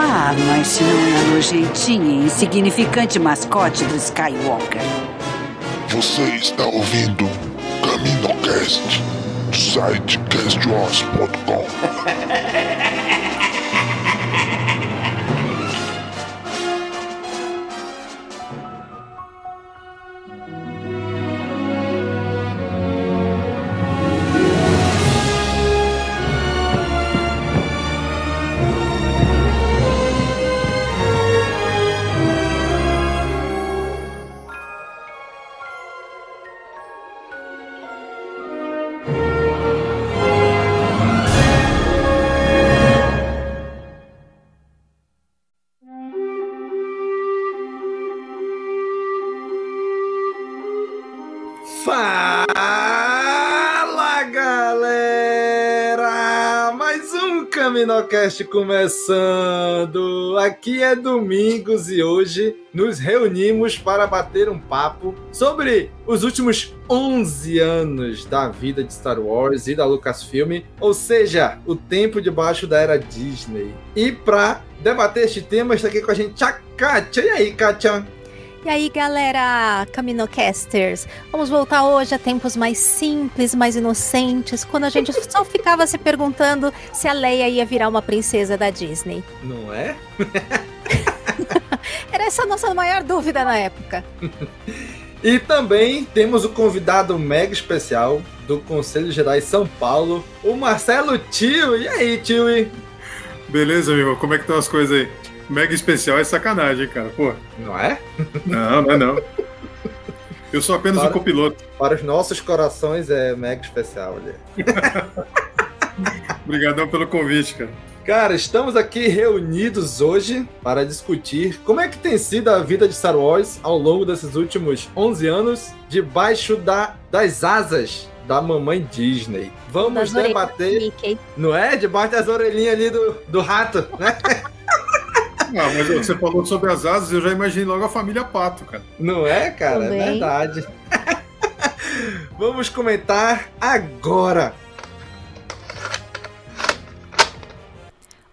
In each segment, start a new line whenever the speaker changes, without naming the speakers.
Ah, mas se não é a nojentinha e insignificante mascote do Skywalker.
Você está ouvindo CaminoCast do site castwars.com.
Caminocast começando! Aqui é Domingos e hoje nos reunimos para bater um papo sobre os últimos 11 anos da vida de Star Wars e da Lucasfilm, ou seja, o tempo debaixo da era Disney. E para debater este tema está aqui com a gente a Kátia. E aí, Kátia?
E aí, galera, Caminocasters, vamos voltar hoje a tempos mais simples, mais inocentes, quando a gente só ficava se perguntando se a Leia ia virar uma princesa da Disney.
Não é?
Era essa a nossa maior dúvida na época.
E também temos o convidado mega especial do Conselho Jedi São Paulo, o Marcelo Tio. E aí, Tio?
Beleza, amigo? Como é que estão as coisas aí? Mega especial é sacanagem, cara. Pô.
Não é?
Não, não é não. Eu sou apenas
Para-
um copiloto.
Para os nossos corações é mega especial. Olha.
Obrigadão pelo convite, cara.
Cara, estamos aqui reunidos hoje para discutir como é que tem sido a vida de Star Wars ao longo desses últimos 11 anos debaixo da, das asas da mamãe Disney. Vamos
Das
debater, não é? Debaixo das orelhinhas ali do, do rato, né?
Ah, mas você falou sobre as asas, eu já imaginei logo a família Pato, cara.
Não é, cara? É
Também.
verdade. Vamos comentar agora.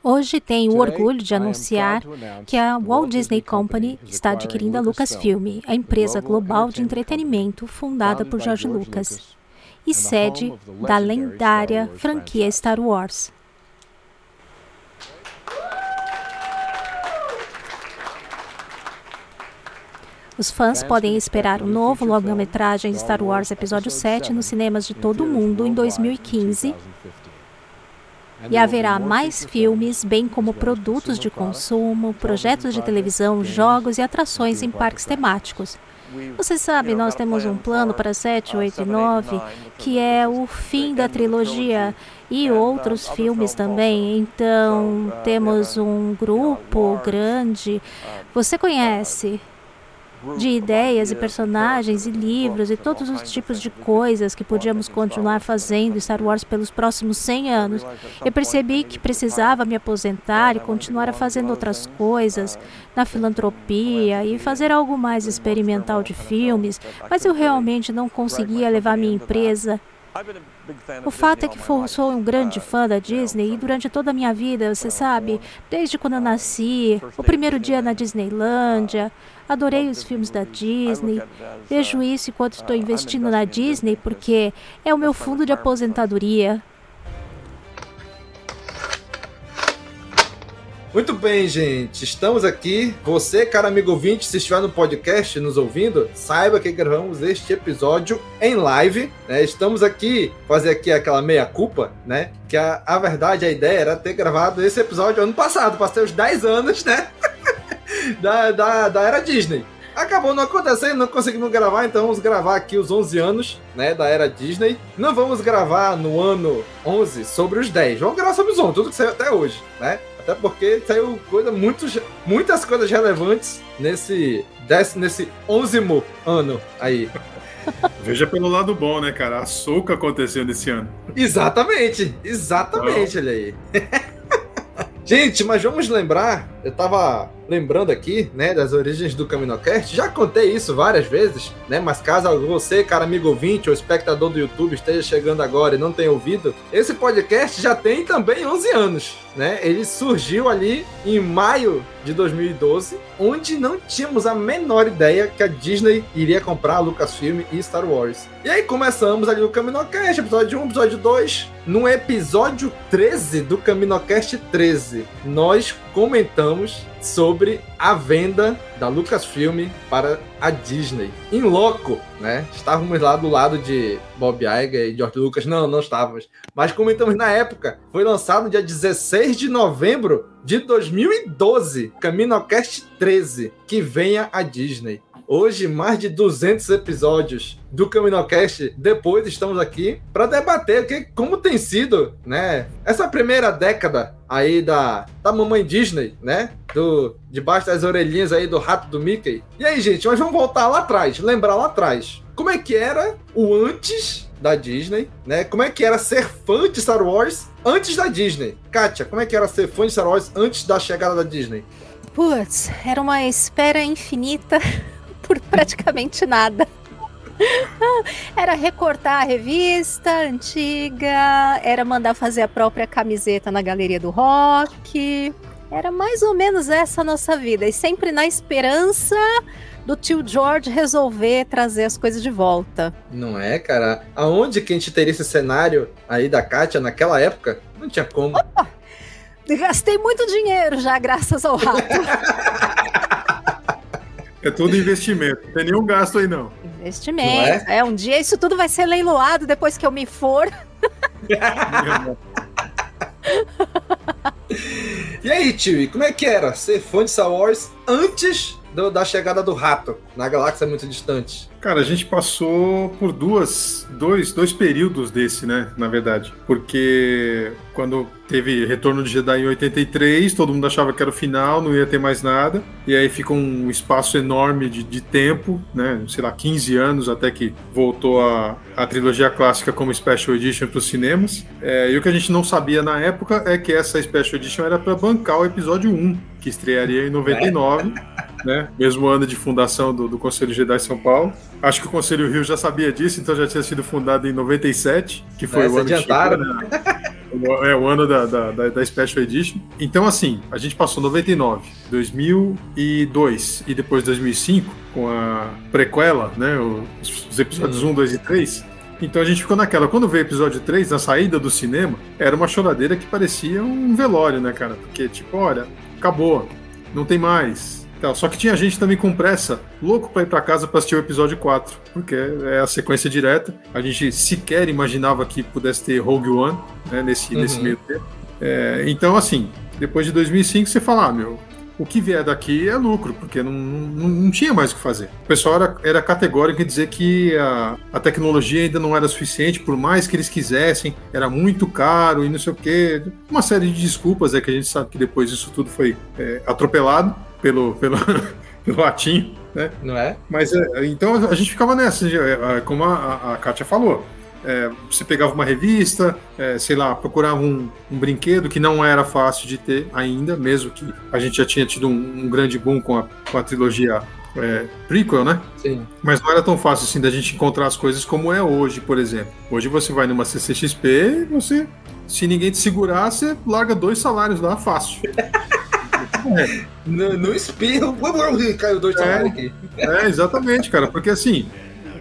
Hoje tenho o orgulho de anunciar que a Walt Disney Company está adquirindo a Lucasfilm, a empresa global de entretenimento fundada por George Lucas e sede da lendária franquia Star Wars. Os fãs podem esperar o novo longa-metragem Star Wars Episódio 7 nos cinemas de todo o mundo em 2015 e haverá mais filmes, bem como produtos de consumo, projetos de televisão, jogos e atrações em parques temáticos. Você sabe, nós temos um plano para 7, 8 e 9, que é o fim da trilogia e outros filmes também. Então, temos um grupo grande. Você conhece? De ideias e personagens e livros e todos os tipos de coisas que podíamos continuar fazendo Star Wars pelos próximos 100 anos. Eu percebi que precisava me aposentar e continuar fazendo outras coisas na filantropia e fazer algo mais experimental de filmes, mas eu realmente não conseguia levar minha empresa o fato é que sou um grande fã da Disney e durante toda a minha vida, você sabe, desde quando eu nasci, o primeiro dia na Disneylândia, adorei os filmes da Disney. Vejo isso enquanto estou investindo na Disney porque é o meu fundo de aposentadoria.
Muito bem, gente. Estamos aqui. Você, cara amigo ouvinte, se estiver no podcast nos ouvindo, saiba que gravamos este episódio em live. Né? Estamos aqui, fazer aqui aquela meia-culpa, né? Que a, a verdade, a ideia era ter gravado esse episódio ano passado, passei os 10 anos, né? da, da, da era Disney. Acabou não acontecendo, não conseguimos gravar, então vamos gravar aqui os 11 anos, né, da era Disney. Não vamos gravar no ano 11 sobre os 10, vamos gravar sobre os 11, tudo que saiu até hoje, né? Até porque saiu coisa muito, muitas coisas relevantes nesse, desse, nesse 11 ano aí.
Veja pelo lado bom, né, cara? A soca aconteceu nesse ano.
Exatamente, exatamente, olha aí. Gente, mas vamos lembrar, eu tava lembrando aqui, né, das origens do CaminoCast, já contei isso várias vezes, né, mas caso você, cara amigo ouvinte ou espectador do YouTube esteja chegando agora e não tenha ouvido, esse podcast já tem também 11 anos, né, ele surgiu ali em maio de 2012, onde não tínhamos a menor ideia que a Disney iria comprar a Lucasfilm e Star Wars. E aí começamos ali o CaminoCast, episódio 1, episódio 2, no episódio 13 do CaminoCast 13, nós comentamos sobre a venda da Lucasfilm para a Disney. Em loco, né? Estávamos lá do lado de Bob Iger e George Lucas. Não, não estávamos. Mas comentamos na época. Foi lançado dia 16 de novembro de 2012. CaminoCast 13. Que venha a Disney. Hoje, mais de 200 episódios do CaminoCast. Depois estamos aqui para debater que, como tem sido, né? Essa primeira década aí da, da mamãe Disney, né? Do, debaixo das orelhinhas aí do rato do Mickey. E aí, gente, mas vamos voltar lá atrás, lembrar lá atrás. Como é que era o antes da Disney, né? Como é que era ser fã de Star Wars antes da Disney? Kátia, como é que era ser fã de Star Wars antes da chegada da Disney?
Putz, era uma espera infinita por praticamente nada. Era recortar a revista antiga, era mandar fazer a própria camiseta na galeria do rock. Era mais ou menos essa a nossa vida. E sempre na esperança do tio George resolver trazer as coisas de volta.
Não é, cara? Aonde que a gente teria esse cenário aí da Kátia naquela época? Não tinha como. Opa!
Gastei muito dinheiro já, graças ao rato.
É tudo investimento, não tem nenhum gasto aí não.
Investimento. É? é? um dia isso tudo vai ser leiloado depois que eu me for.
e aí, tio, como é que era ser fã de Star Wars antes do, da chegada do rato na galáxia muito distante?
Cara, a gente passou por duas, dois, dois períodos desse, né? Na verdade. Porque quando teve Retorno de Jedi em 83, todo mundo achava que era o final, não ia ter mais nada. E aí fica um espaço enorme de, de tempo, né? Sei lá, 15 anos até que voltou a, a trilogia clássica como Special Edition para os cinemas. É, e o que a gente não sabia na época é que essa Special Edition era para bancar o episódio 1, que estrearia em 99. Né? Mesmo ano de fundação do, do Conselho Jedi São Paulo. Acho que o Conselho Rio já sabia disso, então já tinha sido fundado em 97, que foi é, o ano
adiantaram.
chegou, É, o ano da, da, da, da, Special Edition. Então, assim, a gente passou 99, 2002 e depois 2005, com a prequela, né? Os, os episódios uhum. 1, 2 e 3. Então a gente ficou naquela. Quando veio o episódio 3, na saída do cinema, era uma choradeira que parecia um velório, né, cara? Porque, tipo, olha, acabou, não tem mais só que tinha gente também com pressa, louco para ir para casa para assistir o episódio 4, porque é a sequência direta. A gente sequer imaginava que pudesse ter Rogue One né, nesse, uhum. nesse meio tempo. É, então, assim, depois de 2005, você fala, ah, meu, o que vier daqui é lucro, porque não, não, não tinha mais o que fazer. O pessoal era, era categórico em dizer que a, a tecnologia ainda não era suficiente, por mais que eles quisessem, era muito caro e não sei o quê. Uma série de desculpas é que a gente sabe que depois isso tudo foi é, atropelado pelo, pelo, pelo latim, né?
Não é?
Mas é, então a gente ficava nessa, é, é, como a, a Kátia falou. É, você pegava uma revista, é, sei lá, procurava um, um, brinquedo que não era fácil de ter ainda, mesmo que a gente já tinha tido um, um grande boom com a, com a trilogia é, prequel, né?
Sim.
Mas não era tão fácil assim da gente encontrar as coisas como é hoje, por exemplo. Hoje você vai numa CCXP e você, se ninguém te segurar, você larga dois salários lá fácil.
No, no espirro, caiu dois é,
aqui. É, exatamente, cara, porque assim,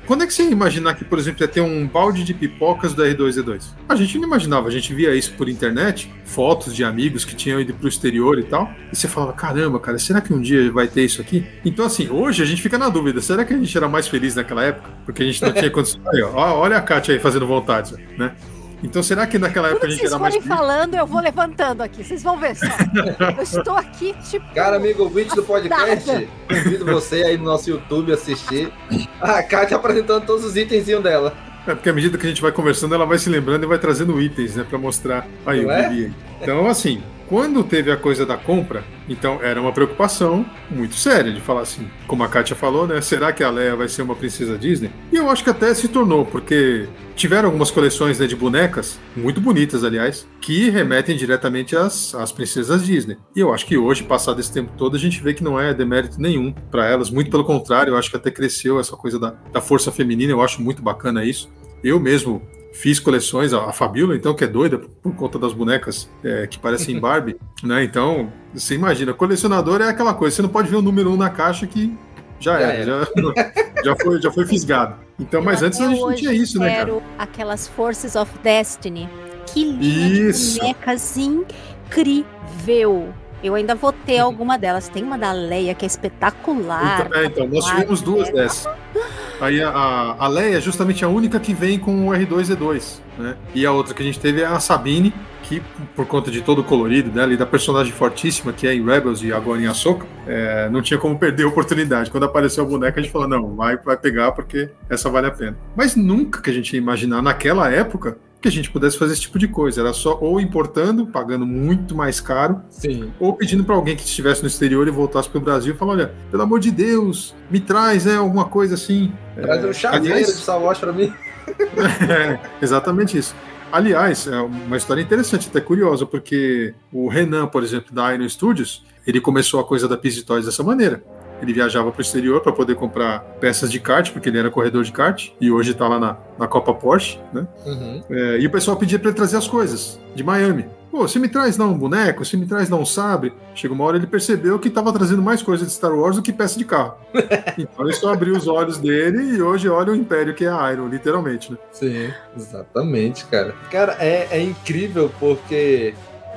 quando é que você ia imaginar que, por exemplo, ia ter um balde de pipocas do R2D2? A gente não imaginava, a gente via isso por internet, fotos de amigos que tinham ido pro exterior e tal, e você falava, caramba, cara, será que um dia vai ter isso aqui? Então, assim, hoje a gente fica na dúvida, será que a gente era mais feliz naquela época? Porque a gente não tinha condições. Aí, ó, olha a Kátia aí fazendo vontade, né? Então será que naquela época
Quando
a gente
vocês
era mais
forem
feliz?
falando, eu vou levantando aqui. Vocês vão ver só. Eu estou aqui, tipo.
Cara, amigo ouvinte do podcast, convido você aí no nosso YouTube assistir a Kátia apresentando todos os itenzinhos dela.
É porque à medida que a gente vai conversando, ela vai se lembrando e vai trazendo itens, né, pra mostrar. Aí,
Não
o
é?
Então, assim, quando teve a coisa da compra, então era uma preocupação muito séria de falar assim, como a Kátia falou, né? Será que a Leia vai ser uma princesa Disney? E eu acho que até se tornou, porque tiveram algumas coleções né, de bonecas, muito bonitas, aliás, que remetem diretamente às, às princesas Disney. E eu acho que hoje, passado esse tempo todo, a gente vê que não é demérito nenhum para elas, muito pelo contrário, eu acho que até cresceu essa coisa da, da força feminina, eu acho muito bacana isso. Eu mesmo fiz coleções, a a Fabiola, então, que é doida por conta das bonecas é, que parecem Barbie, né? Então, você imagina, colecionador é aquela coisa, você não pode ver o número um na caixa que já
Já
era, já, já, foi, já foi fisgado. Então, mas antes a gente não tinha isso, né, cara?
quero aquelas Forces of Destiny. Que linda
Isso.
de bonecas incrível. Eu ainda vou ter alguma delas. Tem uma da Leia que é espetacular.
Então, é, então, nós tivemos duas dessas. Aí a, a, Leia é justamente a única que vem com o R2-D2, né? E a outra que a gente teve é a Sabine, que por conta de todo o colorido dela e da personagem fortíssima que é em Rebels e agora em Ahsoka, é, não tinha como perder a oportunidade. Quando apareceu a boneca, a gente falou, não, vai, vai pegar porque essa vale a pena. Mas nunca que a gente ia imaginar naquela época que a gente pudesse fazer esse tipo de coisa. Era só ou importando, pagando muito mais caro,
Sim.
ou pedindo para alguém que estivesse no exterior e voltasse para o Brasil e falar: olha, pelo amor de Deus, me traz né, alguma coisa assim.
Traz um chaveiro
aliás-
de Star pra mim.
É, exatamente isso. Aliás, é uma história interessante, até curiosa, porque o Renan, por exemplo, da Iron Studios, ele começou a coisa da Pizzy Toys dessa maneira. Ele viajava para o exterior para poder comprar peças de kart, porque ele era corredor de kart, e hoje está lá na, na Copa Porsche, né?
Uhum.
É, e o pessoal pedia para ele trazer as coisas de Miami. Pô, você me traz lá um boneco, você me traz lá um sabre. Chega uma hora ele percebeu que estava trazendo mais coisa de Star Wars do que peça de carro. então ele só abriu os olhos dele e hoje olha o império que é a Iron, literalmente, né?
Sim, exatamente, cara. Cara, é, é incrível porque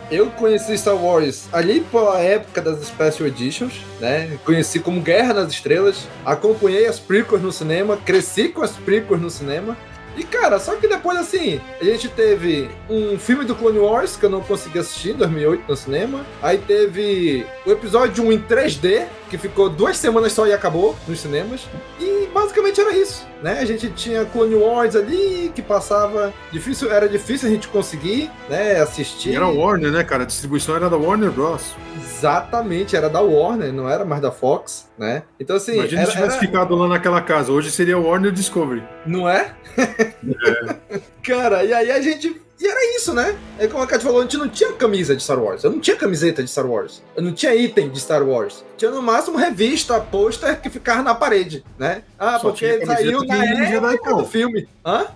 eu conheci Star Wars ali pela época das Special Editions, né? Conheci como Guerra nas Estrelas, acompanhei as prequels no cinema, cresci com as prequels no cinema. E cara, só que depois assim, a gente teve um filme do Clone Wars que eu não consegui assistir em 2008 no cinema. Aí teve o episódio 1 em 3D, que ficou duas semanas só e acabou nos cinemas. E basicamente era isso, né? A gente tinha Clone Wars ali que passava difícil, era difícil a gente conseguir, né, assistir.
E era Warner, né, cara? A distribuição era da Warner Bros.
Exatamente, era da Warner, não era mais da Fox, né? Então assim,
Imagina
era,
se tivesse
era-
ficado lá naquela casa. Hoje seria Warner Discovery.
não é? Cara, e aí a gente e era isso, né? É como a Kat falou, a gente não tinha camisa de Star Wars. Eu não tinha camiseta de Star Wars. Eu não tinha item de Star Wars. Tinha no máximo revista, pôster que ficava na parede, né? Ah,
Só
porque saiu na
ia em
época do filme. Hã?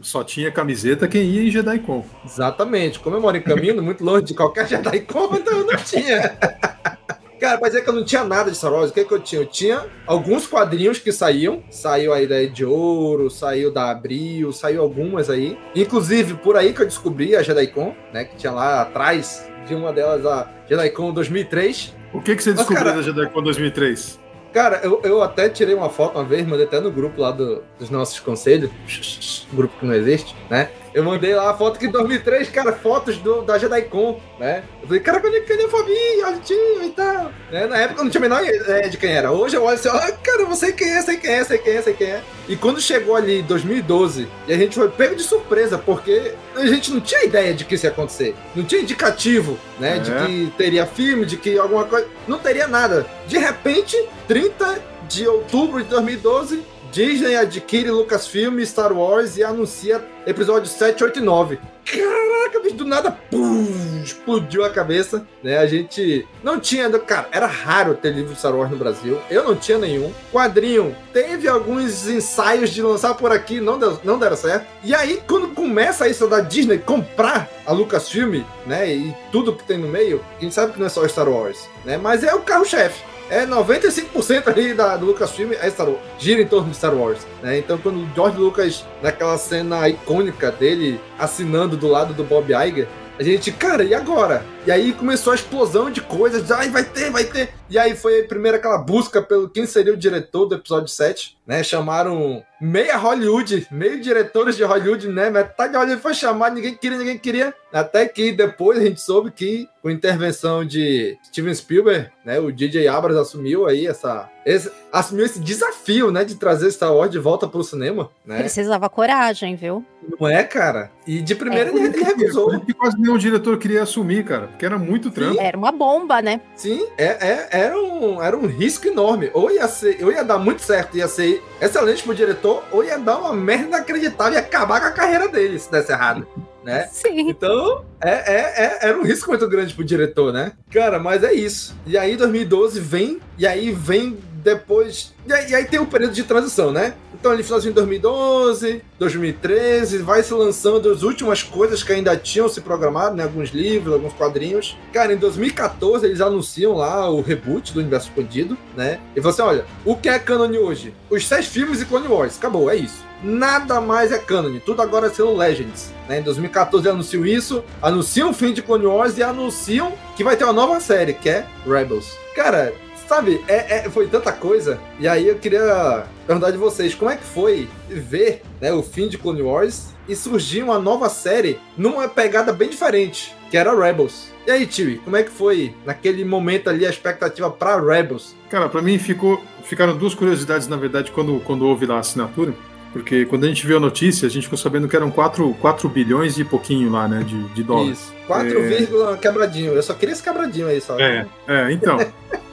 Só tinha camiseta quem ia em JediCon.
Exatamente. Como eu moro em caminho, muito longe de qualquer JediCon, então eu não tinha. Cara, pra dizer que eu não tinha nada de Star Wars, o que, que eu tinha? Eu tinha alguns quadrinhos que saíam. Saiu aí da de Ouro, saiu da Abril, saiu algumas aí. Inclusive, por aí que eu descobri a JediCon, né? Que tinha lá atrás de uma delas a JediCon 2003.
O que, que você
Mas,
descobriu
cara-
da JediCon 2003?
Cara, eu, eu até tirei uma foto uma vez, mandei até no grupo lá do- dos nossos conselhos, grupo que não existe, né? Eu mandei lá a foto que em 2003, cara, fotos do, da JediCon, né? Eu falei, cara, cadê, cadê o Fabinho, Altinho e tal? Né? Na época eu não tinha a menor ideia de quem era. Hoje eu olho assim, ah, cara, eu sei quem é, sei quem é, sei quem é, sei quem é. E quando chegou ali em 2012, e a gente foi pego de surpresa, porque a gente não tinha ideia de que isso ia acontecer. Não tinha indicativo, né? De
É.
que teria filme, de que alguma coisa. Não teria nada. De repente, 30 de outubro de 2012, Disney adquire Lucasfilm Star Wars e anuncia episódio 7, 8 e 9. Caraca, bicho, do nada, pum, explodiu a cabeça, né? A gente não tinha, cara, era raro ter livro de Star Wars no Brasil. Eu não tinha nenhum. Quadrinho, teve alguns ensaios de lançar por aqui, não, deu, não deram certo. E aí, quando começa isso da Disney comprar a Lucasfilm, né? E tudo que tem no meio, a gente sabe que não é só Star Wars, né? Mas é o carro-chefe. É 95% ali da, do Lucasfilm é Star Wars, gira em torno de Star Wars. Né? Então, quando o George Lucas, naquela cena icônica dele assinando do lado do Bob Iger, a gente, cara, e agora? E aí começou a explosão de coisas, ai, vai ter, vai ter. E aí foi a primeira aquela busca pelo quem seria o diretor do episódio 7, né? Chamaram meia Hollywood, meio diretores de Hollywood, né? Metade de Hollywood foi chamado, ninguém queria, ninguém queria. Até que depois a gente soube que, com intervenção de Steven Spielberg, né? O DJ Abrams assumiu aí essa. Esse, assumiu esse desafio, né? De trazer Star Wars de volta pro cinema, né?
Precisava coragem, viu?
Não é, cara? E de primeira é, ele, ele recusou.
Que quase nenhum diretor queria assumir, cara. Porque era muito trampo.
Era uma bomba, né?
Sim, é, é, era, um, era um risco enorme. Ou ia, ser, ou ia dar muito certo, ia ser excelente pro diretor, ou ia dar uma merda inacreditável e acabar com a carreira dele se desse errado. Né?
Sim.
Então, é, é, é, era um risco muito grande pro diretor, né? Cara, mas é isso. E aí, 2012 vem, e aí vem depois. E aí, e aí tem um período de transição, né? Então, ali, finalzinho de 2012, 2013, vai se lançando as últimas coisas que ainda tinham se programado, né? Alguns livros, alguns quadrinhos. Cara, em 2014 eles anunciam lá o reboot do Universo Expandido, né? E falam assim: olha, o que é canon hoje? Os seis filmes e Clone Wars. Acabou, é isso. Nada mais é canon, tudo agora é sendo Legends. Né? Em 2014 anunciam isso, anunciam o fim de Clone Wars e anunciam que vai ter uma nova série, que é Rebels. Cara, sabe, é, é, foi tanta coisa. E aí eu queria perguntar de vocês, como é que foi ver né, o fim de Clone Wars e surgir uma nova série numa pegada bem diferente, que era Rebels. E aí, Tio, como é que foi naquele momento ali a expectativa para Rebels?
Cara, para mim ficou, ficaram duas curiosidades, na verdade, quando, quando houve lá a assinatura. Porque quando a gente viu a notícia, a gente ficou sabendo que eram 4, 4 bilhões e pouquinho lá, né, de, de dólares.
Isso, 4, é... quebradinho. Eu só queria esse quebradinho aí, só.
É, é então.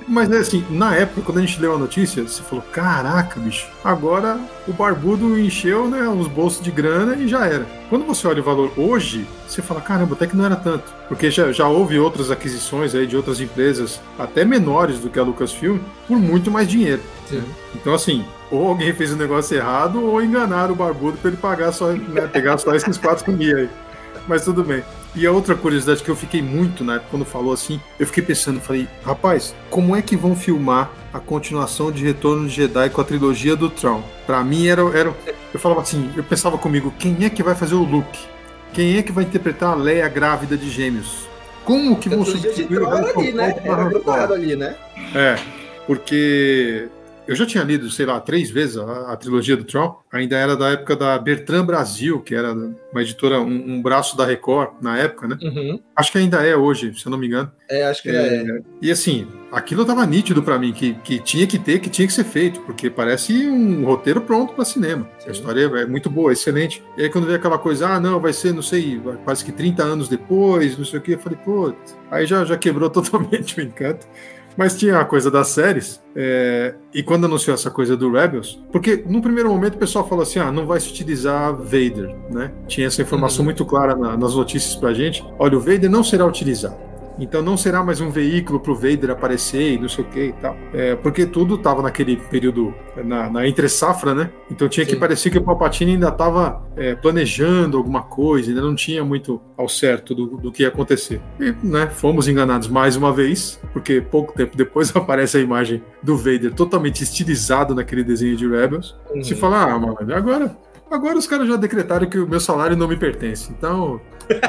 Mas assim, na época, quando a gente leu a notícia, você falou: caraca, bicho, agora o barbudo encheu né, os bolsos de grana e já era. Quando você olha o valor hoje, você fala: caramba, até que não era tanto. Porque já, já houve outras aquisições aí de outras empresas, até menores do que a Lucasfilm, por muito mais dinheiro. Sim. Então, assim, ou alguém fez o um negócio errado, ou enganaram o barbudo para ele pagar só, né, pegar só esses 4 mil aí. Mas tudo bem. E a outra curiosidade que eu fiquei muito, né, quando falou assim, eu fiquei pensando, falei, rapaz, como é que vão filmar a continuação de Retorno de Jedi com a trilogia do Tron? Pra mim era, era eu falava assim, eu pensava comigo, quem é que vai fazer o Luke? Quem é que vai interpretar a Leia grávida de gêmeos? Como que vão substituir o
ali, né? Era ali, né?
É, porque eu já tinha lido, sei lá, três vezes a, a, trilogia do Tron. Ainda era da época da Bertrand Brasil, que era uma editora, um, um braço da Record na época, né?
Uhum.
Acho que ainda é hoje, se eu não me engano.
É, acho que é. é.
E assim, aquilo tava nítido para mim, que, que tinha que ter, que tinha que ser feito, porque parece um roteiro pronto para cinema. Sim. A história é muito boa, excelente. E aí quando veio aquela coisa, ah, não, vai ser, não sei, quase que 30 anos depois, não sei o que, eu falei, pô, aí já, já quebrou totalmente o encanto. Mas tinha a coisa das séries, é, e quando anunciou essa coisa do Rebels, porque no primeiro momento o pessoal falou assim: ah, não vai se utilizar Vader, né? Tinha essa informação uhum. muito clara na, nas notícias pra gente. Olha, o Vader não será utilizado. Então não será mais um veículo para o Vader aparecer e não sei o que e tal. É, porque tudo estava naquele período, na, na entre safra, né? Então tinha Sim. que parecer que o Palpatine ainda estava é, planejando alguma coisa, ainda não tinha muito ao certo do, do que ia acontecer. E né, fomos enganados mais uma vez, porque pouco tempo depois aparece a imagem do Vader totalmente estilizado naquele desenho de Rebels. Uhum. Se falar, ah, mano, agora agora os caras já decretaram que o meu salário não me pertence. Então,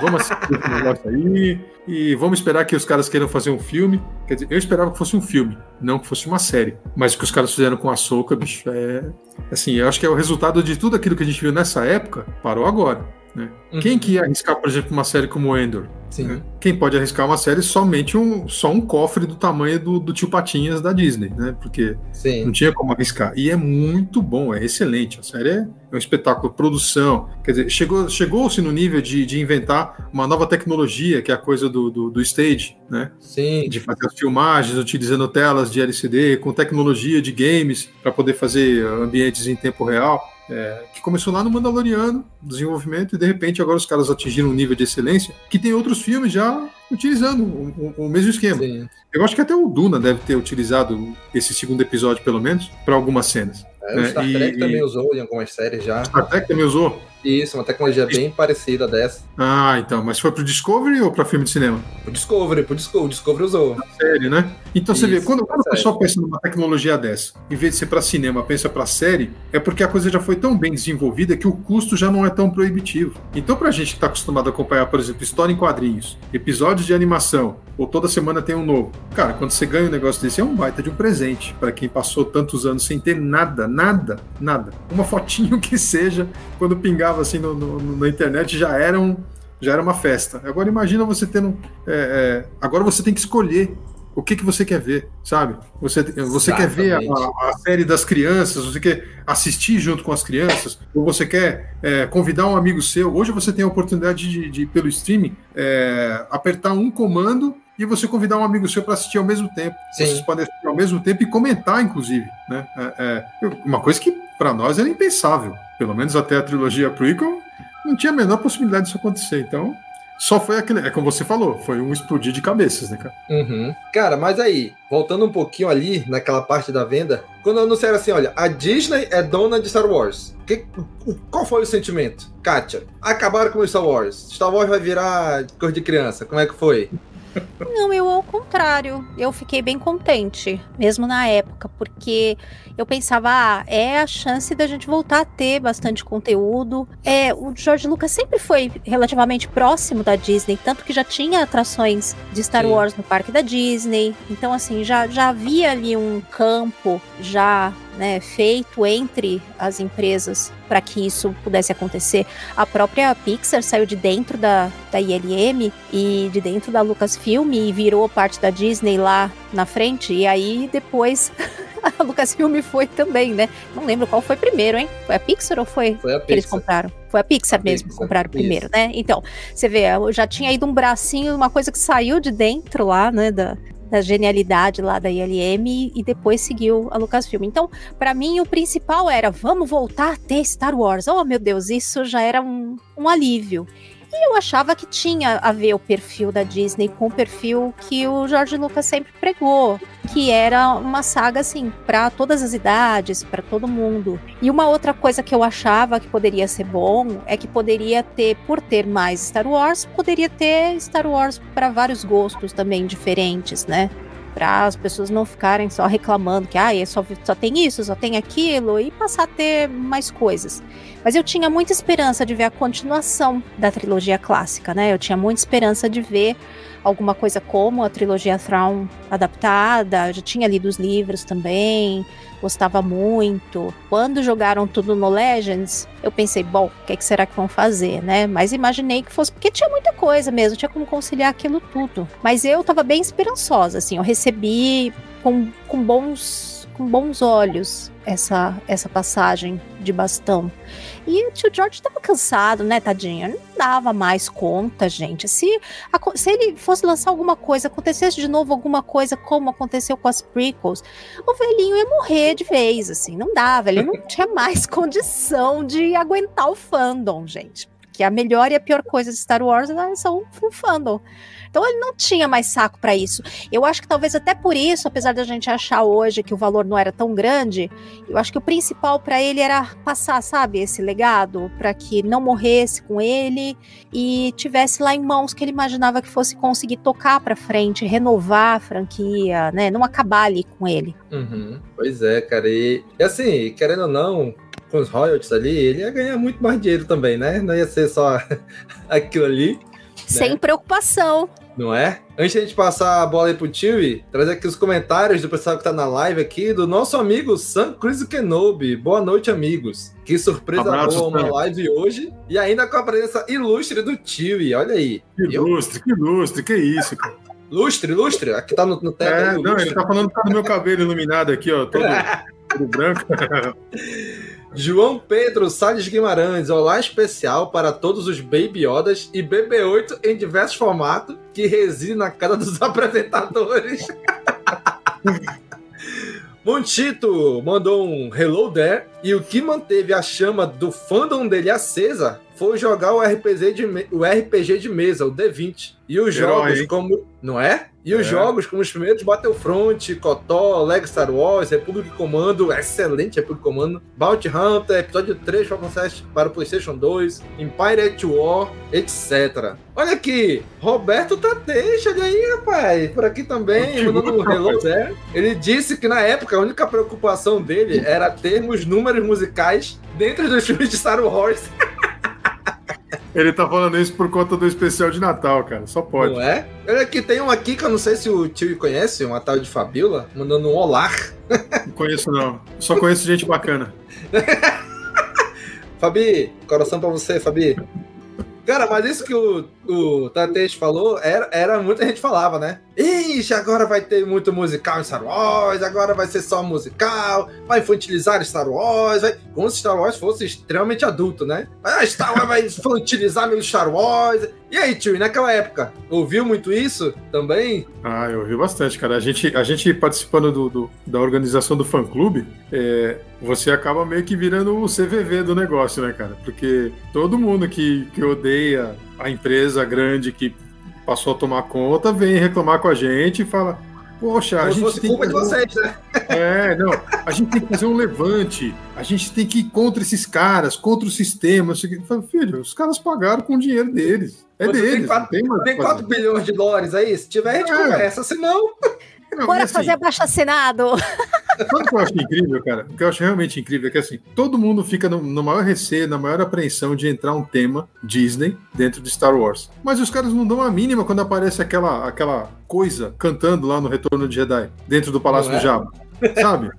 vamos assistir esse negócio aí e vamos esperar que os caras queiram fazer um filme. Quer dizer, eu esperava que fosse um filme, não que fosse uma série. Mas o que os caras fizeram com a Soca, bicho, é. Assim, eu acho que é o resultado de tudo aquilo que a gente viu nessa época, parou agora. Né? Uhum. Quem que ia arriscar, por exemplo, uma série como Endor? Né? Quem pode arriscar uma série somente um, só um cofre do tamanho do, do tio Patinhas da Disney, né? Porque Sim. não tinha como arriscar. E é muito bom, é excelente. A série é, é um espetáculo, produção. Quer dizer, chegou, chegou-se no nível de, de inventar uma nova tecnologia, que é a coisa do, do, do stage, né?
Sim.
De fazer as filmagens utilizando telas de LCD, com tecnologia de games para poder fazer ambientes em tempo real. É, que começou lá no Mandaloriano, desenvolvimento, e de repente agora os caras atingiram um nível de excelência que tem outros filmes já utilizando o, o, o mesmo esquema. Sim. Eu acho que até o Duna deve ter utilizado esse segundo episódio, pelo menos, para algumas cenas.
É, né? O Star Trek e, também usou em algumas séries já.
Star Trek também usou.
Isso, uma tecnologia bem parecida dessa.
Ah, então. Mas foi pro Discovery ou pra filme de cinema?
O Discovery, pro Discovery, o Discovery usou.
Série, né? Então você
Isso,
vê, quando, quando o pessoal pensa numa tecnologia dessa, em vez de ser pra cinema, pensa pra série, é porque a coisa já foi tão bem desenvolvida que o custo já não é tão proibitivo. Então, pra gente que tá acostumado a acompanhar, por exemplo, história em quadrinhos, episódios de animação, ou toda semana tem um novo. Cara, quando você ganha um negócio desse, é um baita de um presente pra quem passou tantos anos sem ter nada, nada, nada. Uma fotinho que seja, quando pingava assim no- no- na internet, já era um, já era uma festa. Agora imagina você tendo. é, é, agora você tem que escolher o que, que você quer ver, sabe? Você, você quer ver a, a- a série das crianças, você quer assistir junto com as crianças, ou você quer é, convidar um amigo seu. Hoje você tem a oportunidade de, de, pelo streaming, é, apertar um comando e você convidar um amigo seu para assistir ao mesmo tempo.
Sim.
Vocês podem assistir ao mesmo tempo e comentar, inclusive. Né? É, é, uma coisa que para nós era impensável. Pelo menos até a trilogia prequel, não tinha a menor possibilidade disso acontecer. Então, só foi aquele. É como você falou, foi um explodir de cabeças, né, cara?
Uhum. Cara, mas aí, voltando um pouquinho ali naquela parte da venda, quando anunciaram assim, olha, a Disney é dona de Star Wars. Que- qual foi o sentimento? Kátia, acabaram com o Star Wars. Star Wars vai virar coisa de criança. Como é que foi?
Não, eu ao contrário. Eu fiquei bem contente, mesmo na época, porque eu pensava, ah, é a chance da gente voltar a ter bastante conteúdo. É, o George Lucas sempre foi relativamente próximo da Disney, tanto que já tinha atrações de Star
Sim.
Wars no parque da Disney. Então, assim, já, já havia ali um campo já né, feito entre as empresas para que isso pudesse acontecer. A própria Pixar saiu de dentro da, da ILM e de dentro da Lucasfilm e virou parte da Disney lá na frente. E aí depois a Lucasfilm foi também, né? Não lembro qual foi primeiro, hein? Foi a Pixar ou foi?
Foi a
que eles
Pixar.
compraram. Foi a Pixar
A
mesmo que
Pixar,
compraram
isso.
primeiro, né? Então, você vê, eu já tinha ido um bracinho, uma coisa que saiu de dentro lá, né, da, da genialidade lá da ILM e, depois seguiu a Lucasfilm. Então, pra mim, o principal era, vamos voltar a ter Star Wars. Oh, meu Deus, isso já era um, um alívio. E eu achava que tinha a ver o perfil da Disney com o perfil que o George Lucas sempre pregou, que era uma saga assim para todas as idades, para todo mundo. E uma outra coisa que eu achava que poderia ser bom é que poderia ter, por ter mais Star Wars, poderia ter Star Wars para vários gostos também diferentes, né? Para as pessoas não ficarem só reclamando que ah, só, só tem isso, só tem aquilo, e passar a ter mais coisas. Mas eu tinha muita esperança de ver a continuação da trilogia clássica, né? Eu tinha muita esperança de ver alguma coisa como a trilogia Thrawn adaptada. Eu já tinha lido os livros também, gostava muito. Quando jogaram tudo no Legends, eu pensei, bom, o que, é que será que vão fazer, né? Mas imaginei que fosse, porque tinha muita coisa mesmo, tinha como conciliar aquilo tudo. Mas eu tava bem esperançosa, assim, eu recebi com, com bons com bons olhos essa essa passagem de bastão. E o tio George tava cansado, né, tadinho? Não dava mais conta, gente. Se, se ele fosse lançar alguma coisa, acontecesse de novo alguma coisa como aconteceu com as prequels, o velhinho ia morrer de vez, assim. Não dava, ele não tinha mais condição de aguentar o fandom, gente. Porque a melhor e a pior coisa de Star Wars são o fandom. Então ele não tinha mais saco para isso. Eu acho que talvez até por isso, apesar da gente achar hoje que o valor não era tão grande, eu acho que o principal para ele era passar, sabe, esse legado para que não morresse com ele e tivesse lá em mãos que ele imaginava que fosse conseguir tocar para frente, renovar a franquia, né, não acabar ali com ele.
Uhum. Pois é, cara. E, e assim, querendo ou não, com os royalties ali, ele ia ganhar muito mais dinheiro também, né? Não ia ser só aquilo ali,
Sem preocupação.
não é? Antes de a gente passar a bola aí pro Tiwi, trazer aqui os comentários do pessoal que tá na live aqui, do nosso amigo Sam Cruz Kenobi. Boa noite, amigos. Que surpresa
Abraço,
boa uma live hoje. E ainda com a presença ilustre do Tiwi, olha aí.
Que ilustre, que ilustre, que isso, cara.
Lustre, lustre, aqui tá no, no teto.
É,
aí, o
não,
lustre.
ele tá falando por causa do meu cabelo iluminado aqui, ó, todo, todo branco.
João Pedro Salles Guimarães, olá especial para todos os Baby Yodas e BB-8 em diversos formatos que residem na casa dos apresentadores. Montito mandou um hello there e o que manteve a chama do fandom dele acesa foi jogar o RPG de, o RPG de mesa, o D20. E os
Herói,
jogos
hein?
como. Não é? E os
É.
jogos como os primeiros Battlefront, KOTOR, Lego Star Wars, Republic Commando, excelente Republic Commando, Bounty Hunter, episódio 3 Falcon 7 para o PlayStation 2, Empire at War, etc. Olha aqui, Roberto Tateja, olha aí, rapaz, por aqui também, mandando um hello there. Ele disse que na época a única preocupação dele era termos números musicais dentro dos filmes de Star Wars.
Ele tá falando isso por conta do especial de Natal, cara. Só pode.
Não é? Olha aqui, tem um aqui que eu não sei se o tio conhece, uma tal de Fabiola, mandando um olá.
Não conheço, não. Só conheço gente bacana.
Fabi, coração pra você, Fabi. Cara, mas isso que o, o Tateish falou, era, era muita gente falava, né? Ixi, agora vai ter muito musical em Star Wars, agora vai ser só musical, vai infantilizar Star Wars, vai... como se Star Wars fosse extremamente adulto, né? Ah, Star Wars vai infantilizar meu Star Wars. E aí, tio, e naquela época, ouviu muito isso também?
Ah, eu ouvi bastante, cara. A gente, a gente participando do, do- da organização do fã-clube, é, você acaba meio que virando o CVV do negócio, né, cara? Porque todo mundo que, que odeia a empresa grande que passou a tomar conta vem reclamar com a gente e fala: Poxa, a gente tem
culpa
que
de
fazer um-
vocês, né?
É, não. A gente tem que fazer um levante. A gente tem que ir contra esses caras, contra o sistema. falo, Filho, os caras pagaram com o dinheiro deles. É
Você
deles.
tem
não
4,
tem mais o que
tem
fazer.
4 bilhões de dólares aí? Se tiver, a gente
É.
conversa. Se não,
Não,
Bora
assim,
fazer abaixo assinado.
Sabe o que eu acho incrível, cara? O que eu acho realmente incrível é que assim, todo mundo fica no, no maior receio, na maior apreensão de entrar um tema Disney dentro de Star Wars. Mas os caras não dão a mínima quando aparece aquela, aquela coisa cantando lá no Retorno de Jedi, dentro do Palácio
é?
do Jabba. Sabe?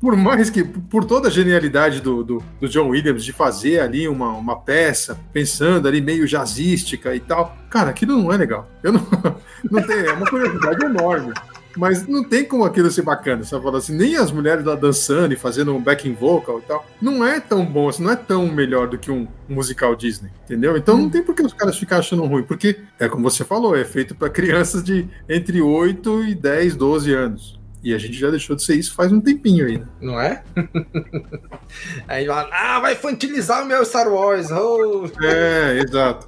Por mais que, por toda a genialidade do, do, do John Williams de fazer ali uma, uma peça, pensando ali meio jazzística e tal, cara, aquilo não é legal. Eu não, não tenho, é uma curiosidade enorme. Mas não tem como aquilo ser bacana, sabe? Falar assim, nem as mulheres lá dançando e fazendo um backing vocal e tal. Não é tão bom, assim, não é tão melhor do que um musical Disney, entendeu? Então não tem por que os caras ficarem achando ruim, porque é como você falou, é feito para crianças de entre 8 e 10, 12 anos. E a gente já deixou de ser isso faz um tempinho aí, né?
não é? aí fala, ah, vai infantilizar o meu Star Wars. Oh.
É, exato.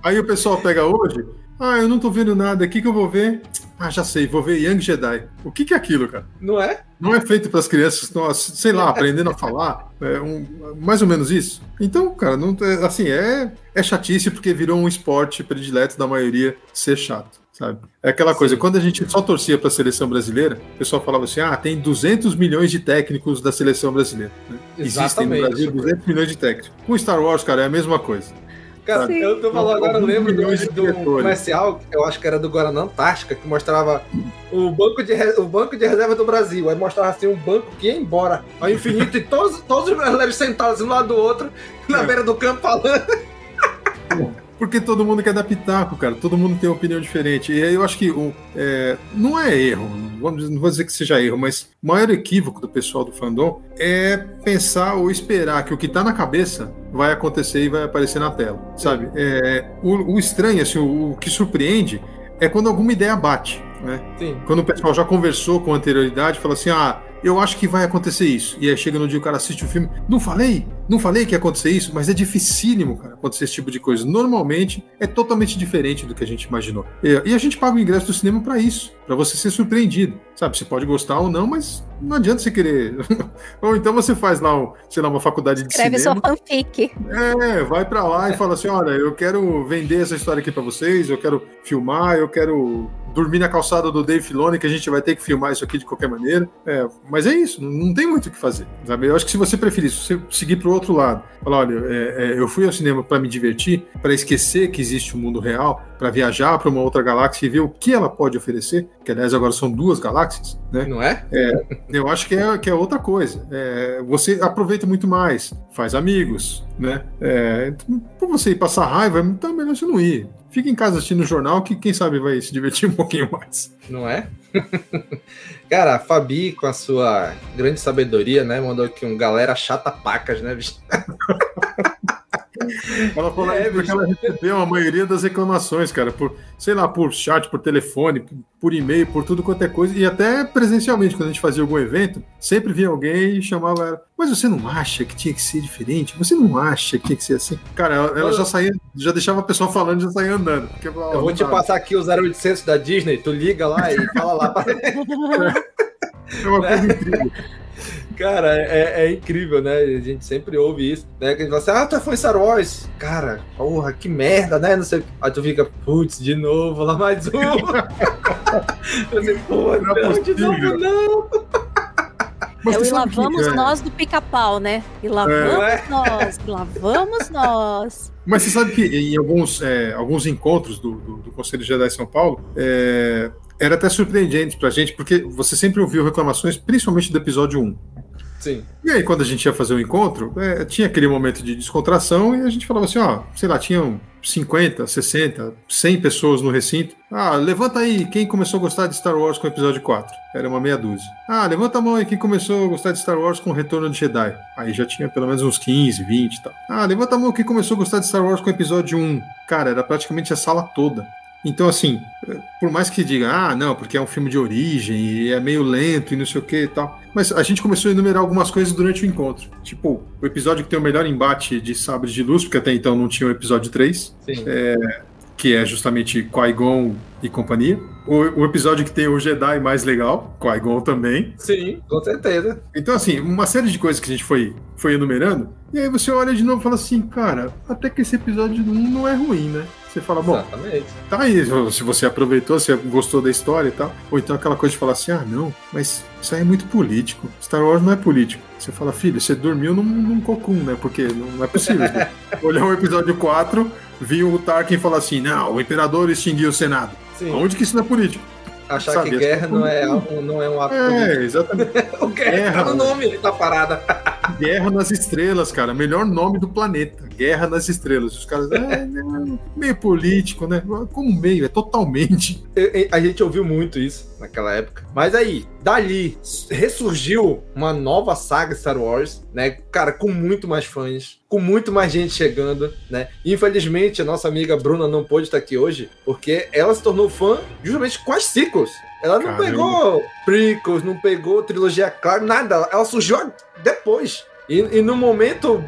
Aí o pessoal pega hoje, ah, eu não tô vendo nada, o que que eu vou ver? Ah, já sei, vou ver Young Jedi. O que que é aquilo, cara?
Não é?
Não é feito para as crianças estão, sei lá, aprendendo a falar, é um- mais ou menos isso. Então, cara, não, é- assim, é, é chatice porque virou um esporte predileto da maioria ser chato, sabe? É aquela coisa, quando a gente só torcia para a seleção brasileira, o pessoal falava assim, ah, tem 200 milhões de técnicos da seleção brasileira. né? Existem no. Brasil 200 milhões de técnicos. Com Star Wars, cara, é a mesma coisa.
Cara,
Sabe?
eu tô falando agora, eu lembro um
diretores.
comercial, eu acho que era do Guaraná Antártica, que mostrava o banco de, o banco de reserva do Brasil. Aí mostrava assim um banco que ia embora ao infinito e todos, todos os brasileiros sentados um lado do outro, na
É.
beira do campo falando.
Porque todo mundo quer dar pitaco, cara. Todo mundo tem uma opinião diferente. E aí eu acho que o, é, não é erro, vamos não vou dizer que seja erro, mas o maior equívoco do pessoal do fandom é pensar ou esperar que o que tá na cabeça vai acontecer e vai aparecer na tela, sabe? É, o, o estranho, assim, o, o que surpreende é quando alguma ideia bate, né? Quando o pessoal já conversou com anterioridade, fala assim, ah, eu acho que vai acontecer isso. E aí chega no dia o cara assiste o filme, não falei, não falei que ia acontecer isso, mas é dificílimo, cara, acontecer esse tipo de coisa. Normalmente é totalmente diferente do que a gente imaginou. E, a gente paga o ingresso do cinema pra isso, pra você ser surpreendido. Sabe, você pode gostar ou não, mas não adianta você querer. ou então você faz lá, um, sei lá, uma faculdade de
Escreve sua
cinema.
fanfic.
É, vai pra lá e fala assim: olha, eu quero vender essa história aqui pra vocês, eu quero filmar, eu quero dormir na calçada do Dave Filoni, que a gente vai ter que filmar isso aqui de qualquer maneira. É, mas é isso, não, tem muito o que fazer. Sabe? Eu acho que se você preferir, se você seguir pro outro lado, falar: olha, é, é, eu fui ao cinema pra me divertir, pra esquecer que existe um mundo real, pra viajar pra uma outra galáxia e ver o que ela pode oferecer, que aliás agora são duas galáxias, né?
Não é?
É, eu acho que é, que é outra coisa. É, você aproveita muito mais, faz amigos, né? É, por você ir passar raiva, então é melhor você não ir. Fica em casa assistindo o jornal que quem sabe vai se divertir um pouquinho mais.
Não é? Cara, a Fabi, com a sua grande sabedoria, né? Mandou aqui um galera chata pacas, né, bicho?
Ela falou é, porque ela recebeu a maioria das reclamações, cara, por, sei lá, por chat, por telefone, por e-mail, por tudo quanto é coisa, e até presencialmente, quando a gente fazia algum evento, sempre vinha alguém e chamava ela, mas você não acha que tinha que ser diferente? Você não acha que tinha que ser assim? Cara, ela, ela já saía, já deixava a pessoa falando e já saía andando. Porque,
eu vou te passar aqui o 0800 da Disney, tu liga lá e fala lá. Pra...
É uma coisa incrível.
Cara, é, é, incrível, né? A gente sempre ouve isso, né? Que a gente fala assim, ah, tu é fã Star Wars. Cara, porra, que merda, né? Não sei. Aí tu fica, putz, de novo, lá mais um. Eu sei, porra, não, é não de novo, não.
Mas é o e lá vamos é. nós do pica-pau, né? E lá é. vamos é. nós, e lá vamos nós.
Mas você sabe que em alguns, é, alguns encontros do, do, do Conselho Jedi São Paulo, é, era até surpreendente pra gente, porque você sempre ouviu reclamações, principalmente do episódio 1.
Sim.
E aí, quando a gente ia fazer o um encontro, é, tinha aquele momento de descontração e a gente falava assim: ó, sei lá, tinham 50, 60, 100 pessoas no recinto. Ah, levanta aí quem começou a gostar de Star Wars com o episódio 4. Era uma meia dúzia. Ah, levanta a mão aí quem começou a gostar de Star Wars com o Retorno de Jedi. Aí já tinha pelo menos uns 15, 20 e tal. Ah, levanta a mão quem começou a gostar de Star Wars com o episódio 1. Cara, era praticamente a sala toda. Então, assim, por mais que diga, ah, não, porque é um filme de origem e é meio lento e não sei o que e tal. Mas a gente começou a enumerar algumas coisas durante o encontro. Tipo, o episódio que tem o melhor embate de sabres de luz, porque até então não tinha o episódio 3. É, que é justamente Qui-Gon e companhia. O, o, episódio que tem o Jedi mais legal, Qui-Gon também.
Sim, com certeza.
Então, assim, uma série de coisas que a gente foi, foi enumerando. E aí você olha de novo e fala assim, cara, até que esse episódio 1 não é ruim, né? Você fala, bom, Exatamente. tá aí, se você aproveitou, se gostou da história e tal. Ou então aquela coisa de falar assim, ah, não, mas isso aí é muito político. Star Wars não é político. Você fala, filho, você dormiu num, num cocum, né? Porque não é possível. Olhar o episódio 4, viu o Tarkin falar assim, não, o imperador extinguiu o Senado. Sim. Onde que isso não é político?
Achar Sabe, que guerra não é, não é um ato. É,
exatamente.
o guerra, guerra tá no nome da parada.
Guerra nas Estrelas, cara. Melhor nome do planeta. Guerra nas Estrelas. Os caras. É, meio político, né? Como meio, é totalmente.
A gente ouviu muito isso naquela época. Mas aí, dali, ressurgiu uma nova saga Star Wars, né? Cara, com muito mais fãs, com muito mais gente chegando, né? Infelizmente, a nossa amiga Bruna não pôde estar aqui hoje, porque ela se tornou fã justamente com as sequels. Ela não Caramba. pegou prequels, não pegou trilogia clara, nada. Ela surgiu depois. E, e no momento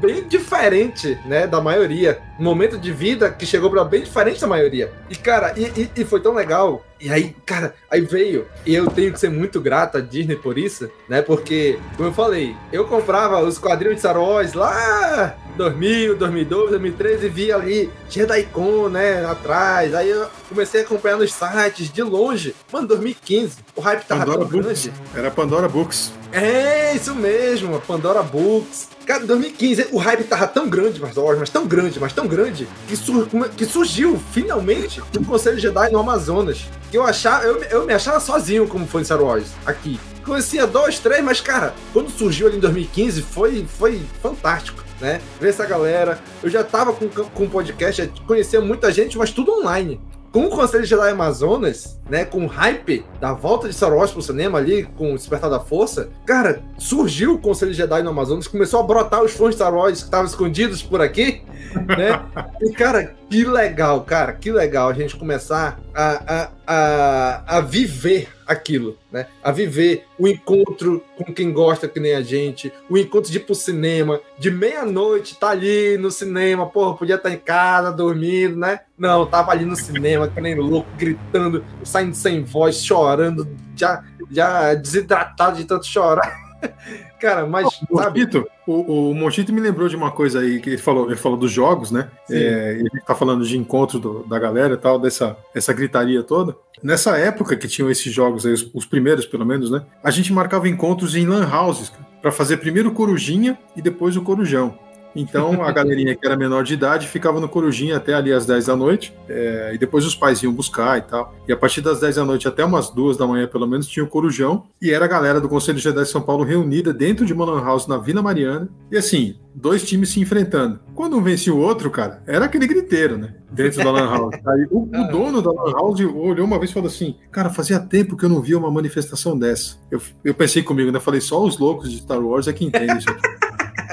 bem diferente, né, da maioria. Um momento de vida que chegou para bem diferente da maioria. E, cara, e, e, e, foi tão legal. E aí, cara, aí veio. E eu tenho que ser muito grato à Disney por isso, né? Porque, como eu falei, eu comprava os quadrinhos de Star Wars lá 2000, 2012, 2013 e via ali JediCon, né, atrás. Aí eu comecei a acompanhar nos sites de longe. Mano, 2015, o hype tava Pandora tão
Books. grande. Era Pandora Books.
É, isso mesmo, Pandora Books. Cara, 2015, o hype tava tão grande, mas, mas tão grande, mas tão grande, que, sur que surgiu, finalmente, o Conselho Jedi no Amazonas. Que eu achava, eu, eu me achava sozinho como fã de Star Wars, aqui. Conhecia dois, três, mas, cara, quando surgiu ali em 2015, foi, foi fantástico né? Ver essa galera. Eu já tava com, com podcast, já conhecia muita gente, mas tudo online com o Conselho Jedi Amazonas, né, com o hype da volta de Star Wars pro cinema ali, com o Despertar da Força, cara, surgiu o Conselho Jedi no Amazonas, começou a brotar os fãs de Star Wars que estavam escondidos por aqui, né? E, cara, que legal, cara, que legal a gente começar a, a, a, a viver aquilo, né? A viver o encontro com quem gosta que nem a gente, o encontro de ir pro cinema, de meia-noite, tá ali no cinema, porra, podia estar tá em casa, dormindo, né? Não, tava ali no cinema, que nem louco, gritando, saindo sem voz, chorando, já, já desidratado de tanto chorar. Cara, mas.
O Mochito, o, o Mochito me lembrou de uma coisa aí que ele falou, ele falou dos jogos, né? É, a gente tá falando de encontro do, da galera e tal, dessa essa gritaria toda. Nessa época que tinham esses jogos aí, os, os primeiros pelo menos, né? A gente marcava encontros em lan houses para fazer primeiro o Corujinha e depois o Corujão. Então a galerinha que era menor de idade ficava no Corujinha até ali às 10 da noite, é, e depois os pais iam buscar e tal. E a partir das 10 da noite até umas 2 da manhã, pelo menos, tinha o Corujão, e era a galera do Conselho de Jedi de São Paulo reunida dentro de uma House na Vila Mariana. E assim, dois times se enfrentando. Quando um vencia o outro, cara, era aquele griteiro, né? Dentro da Lan House. Aí o, o, dono da Lan House olhou uma vez e falou assim: Cara, fazia tempo que eu não via uma manifestação dessa. Eu, eu pensei comigo, né? Falei, só os loucos de Star Wars é que entendem isso aqui.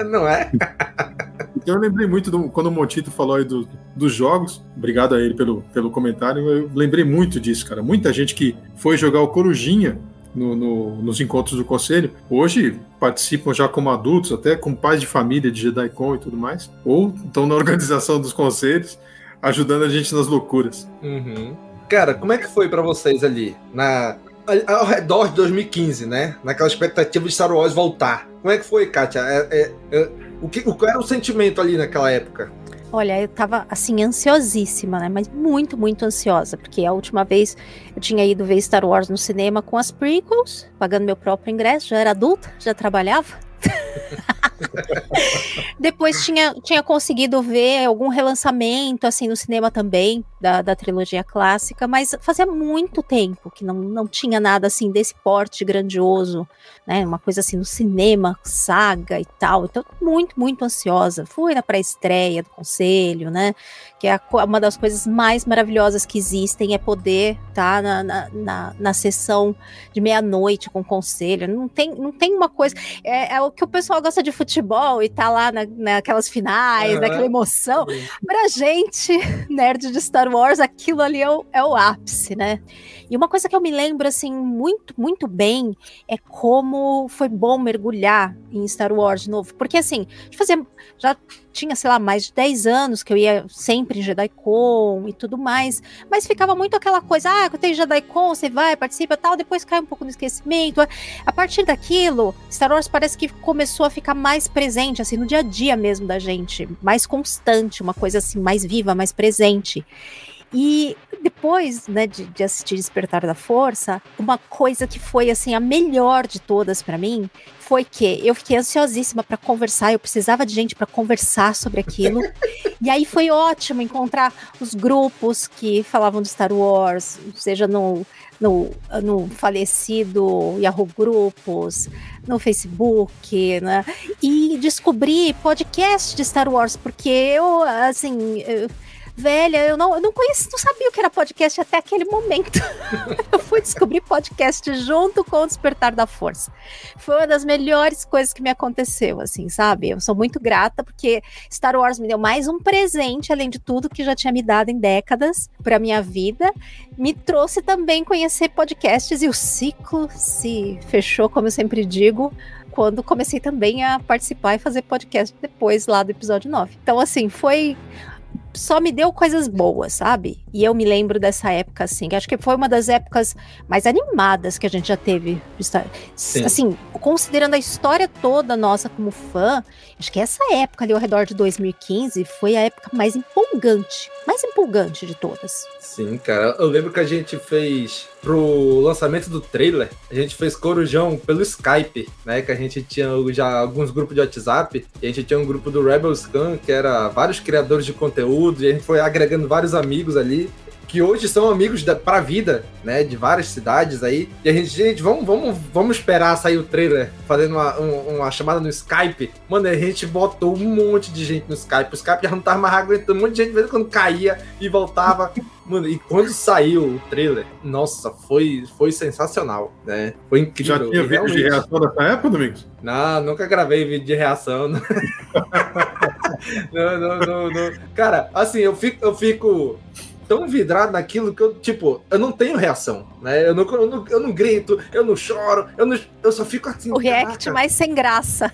Não é?
Eu lembrei muito do, quando o Montito falou aí do, dos jogos. Obrigado a ele pelo, pelo comentário. Eu lembrei muito disso, cara. Muita gente que foi jogar o Corujinha no, no, nos encontros do conselho, hoje participam já como adultos, até com pais de família de JediCon e tudo mais, ou estão na organização dos conselhos, ajudando a gente nas loucuras.
Uhum. Cara, como é que foi para vocês ali, na, ao redor de 2015, né? Naquela expectativa de Star Wars voltar. Como é que foi, Kátia? É, é, é, o que, qual era o sentimento ali naquela época?
Olha, eu tava assim ansiosíssima, né? Mas muito, muito ansiosa, porque a última vez eu tinha ido ver Star Wars no cinema com as prequels, pagando meu próprio ingresso, já era adulta, já trabalhava. Depois tinha, tinha conseguido ver algum relançamento assim no cinema também da, da trilogia clássica, mas fazia muito tempo que não, não tinha nada assim desse porte grandioso, né? Uma coisa assim no cinema, saga e tal. Então, muito, muito ansiosa. Fui na pré-estreia do conselho, né? Que é uma das coisas mais maravilhosas que existem é poder estar tá na, na, na, na sessão de meia-noite com o conselho. Não tem, não tem uma coisa. É, é o que o pessoal gosta de futebol e tá lá na, naquelas finais, uhum. naquela emoção. Pra gente, nerd de Star Wars, aquilo ali é o, é o ápice, né? E uma coisa que eu me lembro, assim, muito, muito bem é como foi bom mergulhar em Star Wars de novo. Porque, assim, fazia, já tinha, sei lá, mais de 10 anos que eu ia sempre em JediCon e tudo mais, mas ficava muito aquela coisa, ah, eu tenho JediCon, você vai, participa tal, depois cai um pouco no esquecimento. A partir daquilo, Star Wars parece que começou a ficar mais presente, assim, no dia a dia mesmo da gente, mais constante, uma coisa assim, mais viva, mais presente. E depois, né, de, de, assistir Despertar da Força, uma coisa que foi assim a melhor de todas para mim foi que eu fiquei ansiosíssima para conversar, eu precisava de gente para conversar sobre aquilo. e aí foi ótimo encontrar os grupos que falavam de Star Wars, seja no no, no falecido Yahoo Grupos, no Facebook, né? E descobri podcast de Star Wars, porque eu, assim, eu, velha, eu não, eu não conhecia, não sabia o que era podcast até aquele momento. eu fui descobrir podcast junto com o Despertar da Força. Foi uma das melhores coisas que me aconteceu, assim, sabe? Eu sou muito grata porque Star Wars me deu mais um presente, além de tudo que já tinha me dado em décadas para minha vida. Me trouxe também conhecer podcasts e o ciclo se fechou, como eu sempre digo, quando comecei também a participar e fazer podcast depois lá do episódio 9. Então, assim, foi só me deu coisas boas, sabe? E eu me lembro dessa época, assim, que acho que foi uma das épocas mais animadas que a gente já teve. Sim. Assim, considerando a história toda nossa como fã, acho que essa época ali ao redor de 2015 foi a época mais empolgante, mais empolgante de todas.
Sim, cara. Eu lembro que a gente fez pro lançamento do trailer, a gente fez corujão pelo Skype, né? Que a gente tinha já alguns grupos de WhatsApp, e a gente tinha um grupo do Rebel Scan, que era vários criadores de conteúdo, e a gente foi agregando vários amigos ali que hoje são amigos da, pra vida, né? De várias cidades aí. E a gente, gente, vamos, vamos, vamos esperar sair o trailer fazendo uma, um, uma chamada no Skype. Mano, a gente botou um monte de gente no Skype. O Skype já não tava mais aguentando. Um monte de gente, mesmo quando caía e voltava. Mano, e quando saiu o trailer, nossa, foi, foi sensacional, né? Foi incrível.
Já tinha vídeo de reação dessa época, Domingos?
Não, nunca gravei vídeo de reação. não, não, não, não. Cara, assim, eu fico, eu fico tão vidrado naquilo que eu, tipo, eu não tenho reação, né? Eu não, eu não, eu não grito, eu não choro, eu, não, eu só fico assim.
O react mais sem graça.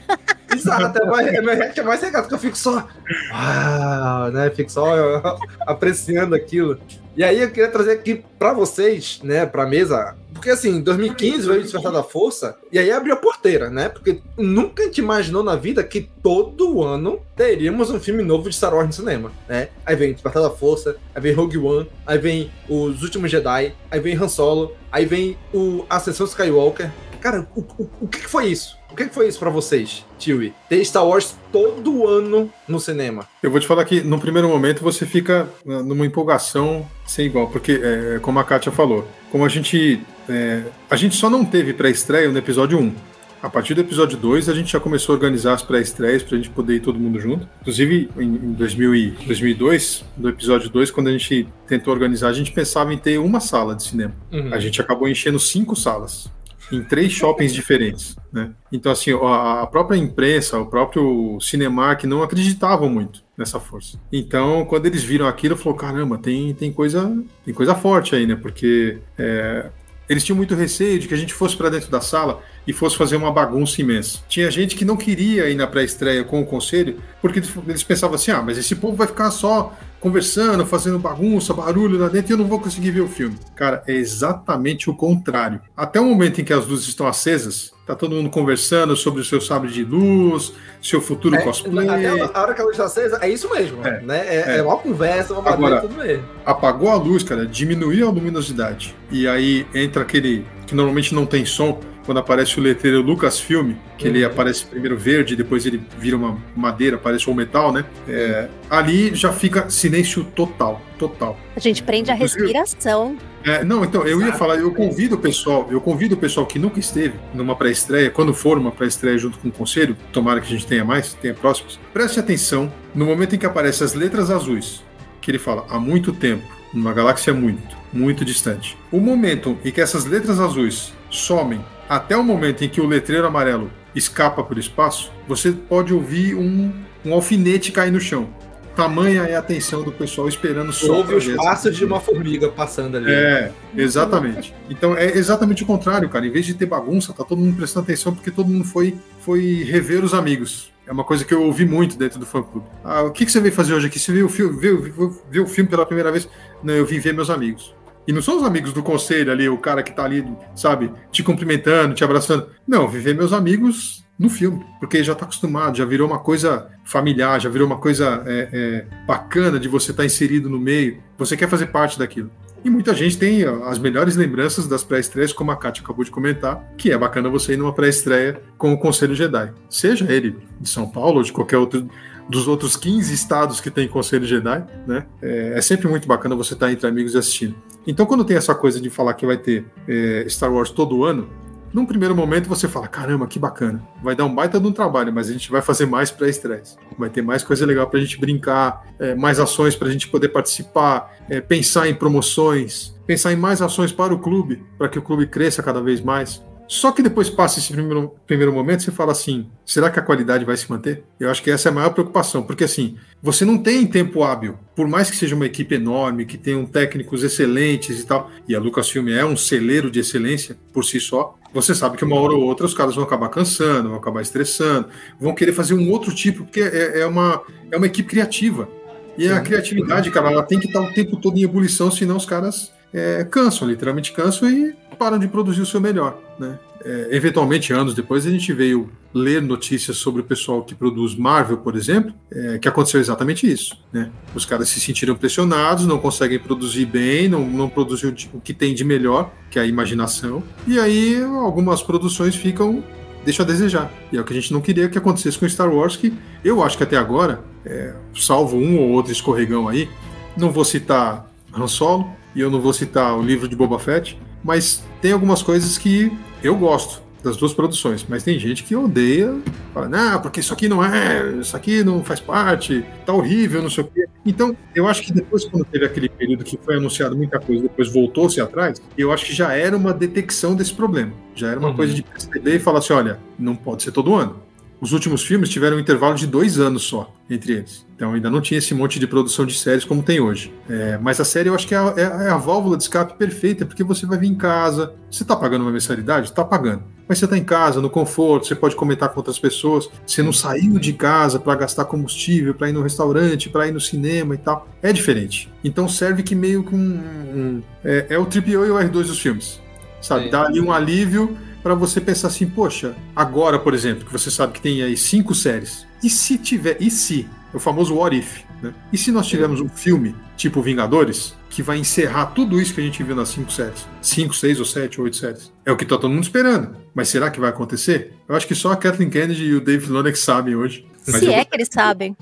Exato, é mais, meu react é mais graça, porque eu fico só. Ah, né? Fico só apreciando aquilo. E aí eu queria trazer aqui para vocês, né, pra mesa, porque assim, em 2015 veio Despertar da Força, e aí abriu a porteira, né? Porque nunca a gente imaginou na vida que todo ano teríamos um filme novo de Star Wars no cinema, né? Aí vem Despertar da Força, aí vem Rogue One, aí vem Os Últimos Jedi, aí vem Han Solo, aí vem o Ascensão Skywalker. Cara, o, o, o que foi isso? O que foi isso para vocês, Tiwi? Ter Star Wars todo ano no cinema?
Eu vou te falar que no primeiro momento você fica ah, numa empolgação sem igual, porque, é, como a Kátia falou, como a gente. É, a gente só não teve pré-estreia no episódio 1. A partir do episódio 2, a gente já começou a organizar as pré-estreias pra gente poder ir todo mundo junto. Inclusive, em, em 2000 e 2002, no episódio 2, quando a gente tentou organizar, a gente pensava em ter uma sala de cinema. Uhum. A gente acabou enchendo cinco salas. Em três shoppings diferentes, né? Então, assim, a própria imprensa, o próprio Cinemark não acreditavam muito nessa força. Então, quando eles viram aquilo, falou: caramba, tem, tem, coisa, tem coisa forte aí, né? Porque é, eles tinham muito receio de que a gente fosse para dentro da sala e fosse fazer uma bagunça imensa. Tinha gente que não queria ir na pré-estreia com o conselho, porque eles pensavam assim: ah, mas esse povo vai ficar só conversando, fazendo bagunça, barulho lá dentro e eu não vou conseguir ver o filme. Cara, é exatamente o contrário. Até o momento em que as luzes estão acesas, tá todo mundo conversando sobre o seu sabre de luz, seu futuro
é,
cosplay.
Até a hora que a luz está acesa, é isso mesmo. É, né? é, é. é uma conversa, uma
Agora,
tudo mesmo.
Apagou a luz, cara, diminuiu a luminosidade. E aí entra aquele que normalmente não tem som, quando aparece o letreiro Lucasfilm, que uhum. ele aparece primeiro verde, depois ele vira uma madeira, aparece um metal, né? É, ali já fica silêncio total, total.
A gente prende a respiração.
É, não, então, eu ia falar, eu convido o pessoal, eu convido o pessoal que nunca esteve numa pré-estreia, quando for uma pré-estreia junto com o conselho, tomara que a gente tenha mais, tenha próximos, preste atenção no momento em que aparecem as letras azuis, que ele fala, há muito tempo, numa galáxia muito, muito distante. O momento em que essas letras azuis somem até o momento em que o letreiro amarelo escapa para o espaço, você pode ouvir um, um alfinete cair no chão. Tamanha é a atenção do pessoal esperando só.
Ouve os passos de uma formiga passando ali.
É, exatamente. Então é exatamente o contrário, cara. Em vez de ter bagunça, tá todo mundo prestando atenção porque todo mundo foi, foi rever os amigos. É uma coisa que eu ouvi muito dentro do fã clube. Ah, o que, que você veio fazer hoje aqui? Você viu o filme, viu, viu, viu o filme pela primeira vez? Não, eu vim ver meus amigos. E não são os amigos do conselho ali, o cara que tá ali, sabe, te cumprimentando, te abraçando. Não, viver meus amigos no filme, porque já tá acostumado, já virou uma coisa familiar, já virou uma coisa é, é, bacana de você estar tá inserido no meio. Você quer fazer parte daquilo. E muita gente tem as melhores lembranças das pré-estreias, como a Kátia acabou de comentar, que é bacana você ir numa pré-estreia com o Conselho Jedi. Seja ele de São Paulo ou de qualquer outro dos outros 15 estados que tem Conselho Jedi, né? É, é sempre muito bacana você estar entre amigos e assistindo. Então, quando tem essa coisa de falar que vai ter é, Star Wars todo ano, num primeiro momento você fala: caramba, que bacana, vai dar um baita de um trabalho, mas a gente vai fazer mais pré-estresse. Vai ter mais coisa legal para a gente brincar, é, mais ações para a gente poder participar, é, pensar em promoções, pensar em mais ações para o clube, para que o clube cresça cada vez mais. Só que depois passa esse primeiro, primeiro momento, você fala assim: será que a qualidade vai se manter? Eu acho que essa é a maior preocupação, porque assim, você não tem tempo hábil, por mais que seja uma equipe enorme, que tenham técnicos excelentes e tal, e a Lucasfilm é um celeiro de excelência por si só, você sabe que uma hora ou outra os caras vão acabar cansando, vão acabar estressando, vão querer fazer um outro tipo, porque é, é uma, é uma equipe criativa. E a criatividade, cara, ela tem que estar o tempo todo em ebulição, senão os caras é, cansam, literalmente cansam e param de produzir o seu melhor. Né? É, eventualmente, anos depois, a gente veio ler notícias sobre o pessoal que produz Marvel, por exemplo, é, que aconteceu exatamente isso. Né? Os caras se sentiram pressionados, não conseguem produzir bem, não, não produzir o que tem de melhor, que é a imaginação, e aí algumas produções ficam deixa a desejar. E é o que a gente não queria que acontecesse com Star Wars, que eu acho que até agora, é, salvo um ou outro escorregão aí, não vou citar Han Solo e eu não vou citar o livro de Boba Fett, mas tem algumas coisas que eu gosto das duas produções, mas tem gente que odeia, fala, não, porque isso aqui não é, isso aqui não faz parte, tá horrível, não sei o quê. Então, eu acho que depois, quando teve aquele período que foi anunciado muita coisa, depois voltou-se atrás, eu acho que já era uma detecção desse problema. Já era uma uhum. coisa de perceber e falar assim: olha, não pode ser todo ano. Os últimos filmes tiveram um intervalo de dois anos só entre eles. Então ainda não tinha esse monte de produção de séries como tem hoje. É, mas a série eu acho que é a, é, é a, válvula de escape perfeita, porque você vai vir em casa. Você está pagando uma mensalidade? Está pagando. Mas você está em casa, no conforto, você pode comentar com outras pessoas. Você não saiu de casa para gastar combustível, para ir no restaurante, para ir no cinema e tal. É diferente. Então serve que meio que um. um é, é, o AAA e o R2 dos filmes. Sabe? Sim. Dá ali um alívio para você pensar assim, poxa, agora, por exemplo, que você sabe que tem aí cinco séries, e se tiver, e se, o famoso what if, né? E se nós tivermos um filme tipo Vingadores, que vai encerrar tudo isso que a gente viu nas cinco séries? Cinco, seis ou sete, oito séries. É o que tá todo mundo esperando. Mas será que vai acontecer? Eu acho que só a Kathleen Kennedy e o Dave Filoni sabem hoje.
Mas se é que eles sabem.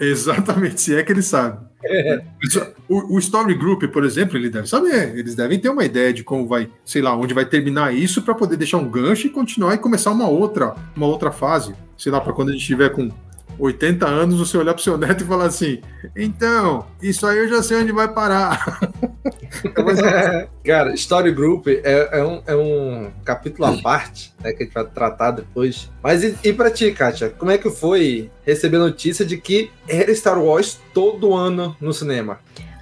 Exatamente, se é que eles sabem. O, o, Story Group, por exemplo, ele deve saber. Eles devem ter uma ideia de como vai, sei lá, onde vai terminar isso para poder deixar um gancho e continuar e começar uma outra, uma outra fase. Sei lá, para quando a gente tiver com 80 anos, você olhar pro seu neto e falar assim: então, isso aí eu já sei onde vai parar.
Cara, Story Group é, é, um, é um capítulo à parte, né, que a gente vai tratar depois. Mas e, e pra ti, Kátia, como é que foi receber a notícia de que era Star Wars todo ano no cinema?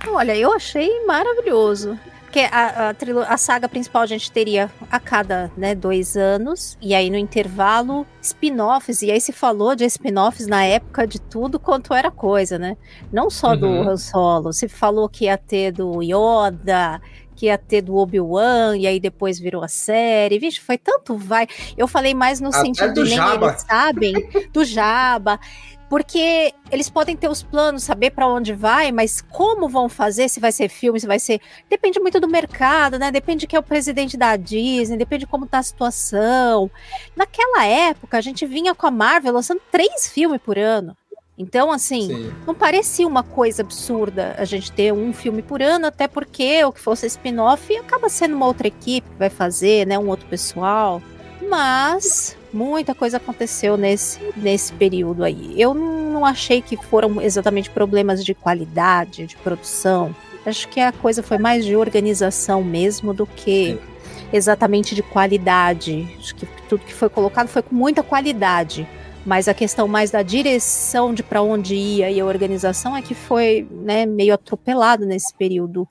Olha, eu achei maravilhoso. Porque a, a, a saga principal a gente teria a cada né, dois anos, e aí no intervalo, spin-offs, e aí se falou de spin-offs na época de tudo quanto era coisa, né? Não só do
Uhum.
Han Solo, se falou que ia ter do Yoda, que ia ter do Obi-Wan, e aí depois virou a série. Vixe, foi tanto vai. Eu falei mais no
Até
sentido
do
nem
Jabba.
eles sabem, do Jabba. Porque eles podem ter os planos, saber para onde vai, mas como vão fazer, se vai ser filme, se vai ser. Depende muito do mercado, né? Depende de quem é o presidente da Disney, depende de como tá a situação. Naquela época, a gente vinha com a Marvel lançando três filmes por ano. Então, assim,
Sim.
não parecia uma coisa absurda a gente ter um filme por ano, até porque o que fosse spin-off acaba sendo uma outra equipe que vai fazer, né? Um outro pessoal. Mas muita coisa aconteceu nesse, nesse período aí. Eu não, achei que foram exatamente problemas de qualidade, de produção. Acho que a coisa foi mais de organização mesmo do que exatamente de qualidade. Acho que tudo que foi colocado foi com muita qualidade. Mas a questão mais da direção de para onde ia e a organização é que foi né, meio atropelado nesse período.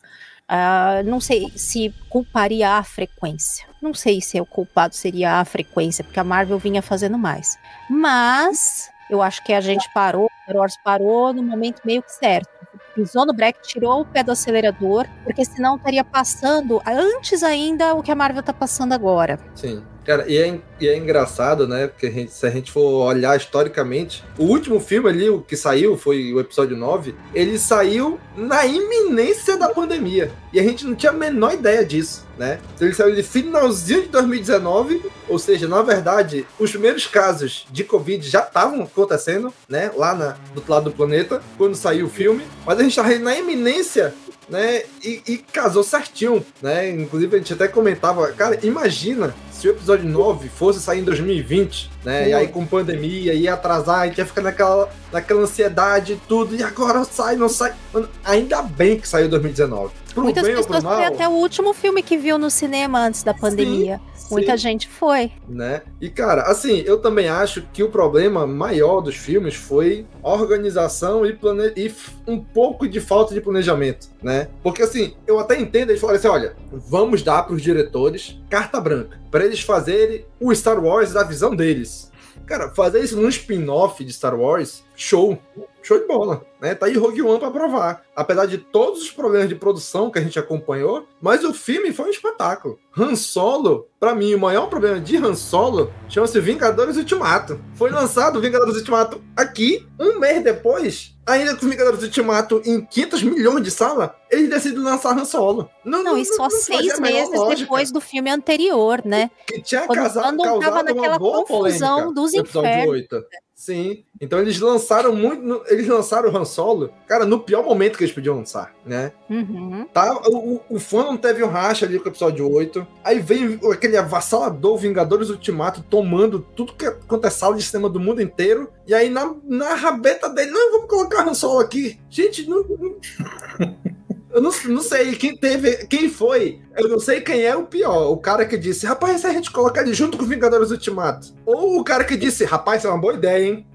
Ah, não sei se culparia a frequência. Não sei se o culpado seria a frequência, porque a Marvel vinha fazendo mais. Mas eu acho que a gente parou, Star Wars parou no momento meio que certo. Pisou no break, tirou o pé do acelerador, porque senão estaria passando antes ainda o que a Marvel tá passando agora.
Sim. Cara, e é, e é engraçado, né? Porque a gente- se a gente for olhar historicamente, o último filme ali, o que saiu, foi o episódio 9, ele saiu na iminência da pandemia. E a gente não tinha a menor ideia disso, né? Então ele saiu de finalzinho de 2019, ou seja, na verdade, os primeiros casos de Covid já estavam acontecendo, né? Lá na, do outro lado do planeta, quando saiu o filme. Mas a gente tava na iminência né? E, e casou certinho, né? Inclusive a gente até comentava, cara, imagina se o episódio 9 fosse sair em 2020, né? E aí com pandemia, ia atrasar, a gente ia ficar naquela, naquela ansiedade e tudo, e agora sai, não sai. Mano, ainda bem que saiu em 2019. Pro
Muitas pessoas foi
mal,
até o último filme que viu no cinema antes da pandemia. Muita gente foi.
né? E cara, assim, eu também acho que o problema maior dos filmes foi organização e, plane... e um pouco de falta de planejamento, né? Porque assim, eu até entendo eles falarem assim, olha, vamos dar para os diretores carta branca para eles fazerem o Star Wars da visão deles. Cara, fazer isso num spin-off de Star Wars, show. Show de bola, né? Tá aí Rogue One pra provar. Apesar de todos os problemas de produção que a gente acompanhou, mas o filme foi um espetáculo. Han Solo, pra mim, o maior problema de Han Solo chama-se Vingadores Ultimato. Foi lançado Vingadores Ultimato aqui, um mês depois, ainda com Vingadores Ultimato em 500 milhões de sala, eles decidem lançar Han Solo. Não,
Não, e só
fazia
seis meses
lógica.
depois do filme anterior, né?
Que tinha
Quando
casa-
quando tava
causado
naquela confusão
polêmica
dos infernos.
8. Sim. Então eles lançaram muito. no- Eles lançaram o Han Solo, cara, no pior momento que eles podiam lançar, né?
Uhum.
Tá, o, o- fã não teve um racha ali com o episódio 8. Aí vem aquele avassalador Vingadores Ultimato tomando tudo que quanto é sala de cinema do mundo inteiro. E aí na, na rabeta dele, não, vamos colocar Han Solo aqui. Gente, não. Eu não, não sei quem teve, quem foi. Eu não sei quem é o pior. O cara que disse, rapaz, se a gente colocar ele junto com Vingadores Ultimato. Ou o cara que disse, rapaz, isso é uma boa ideia, hein?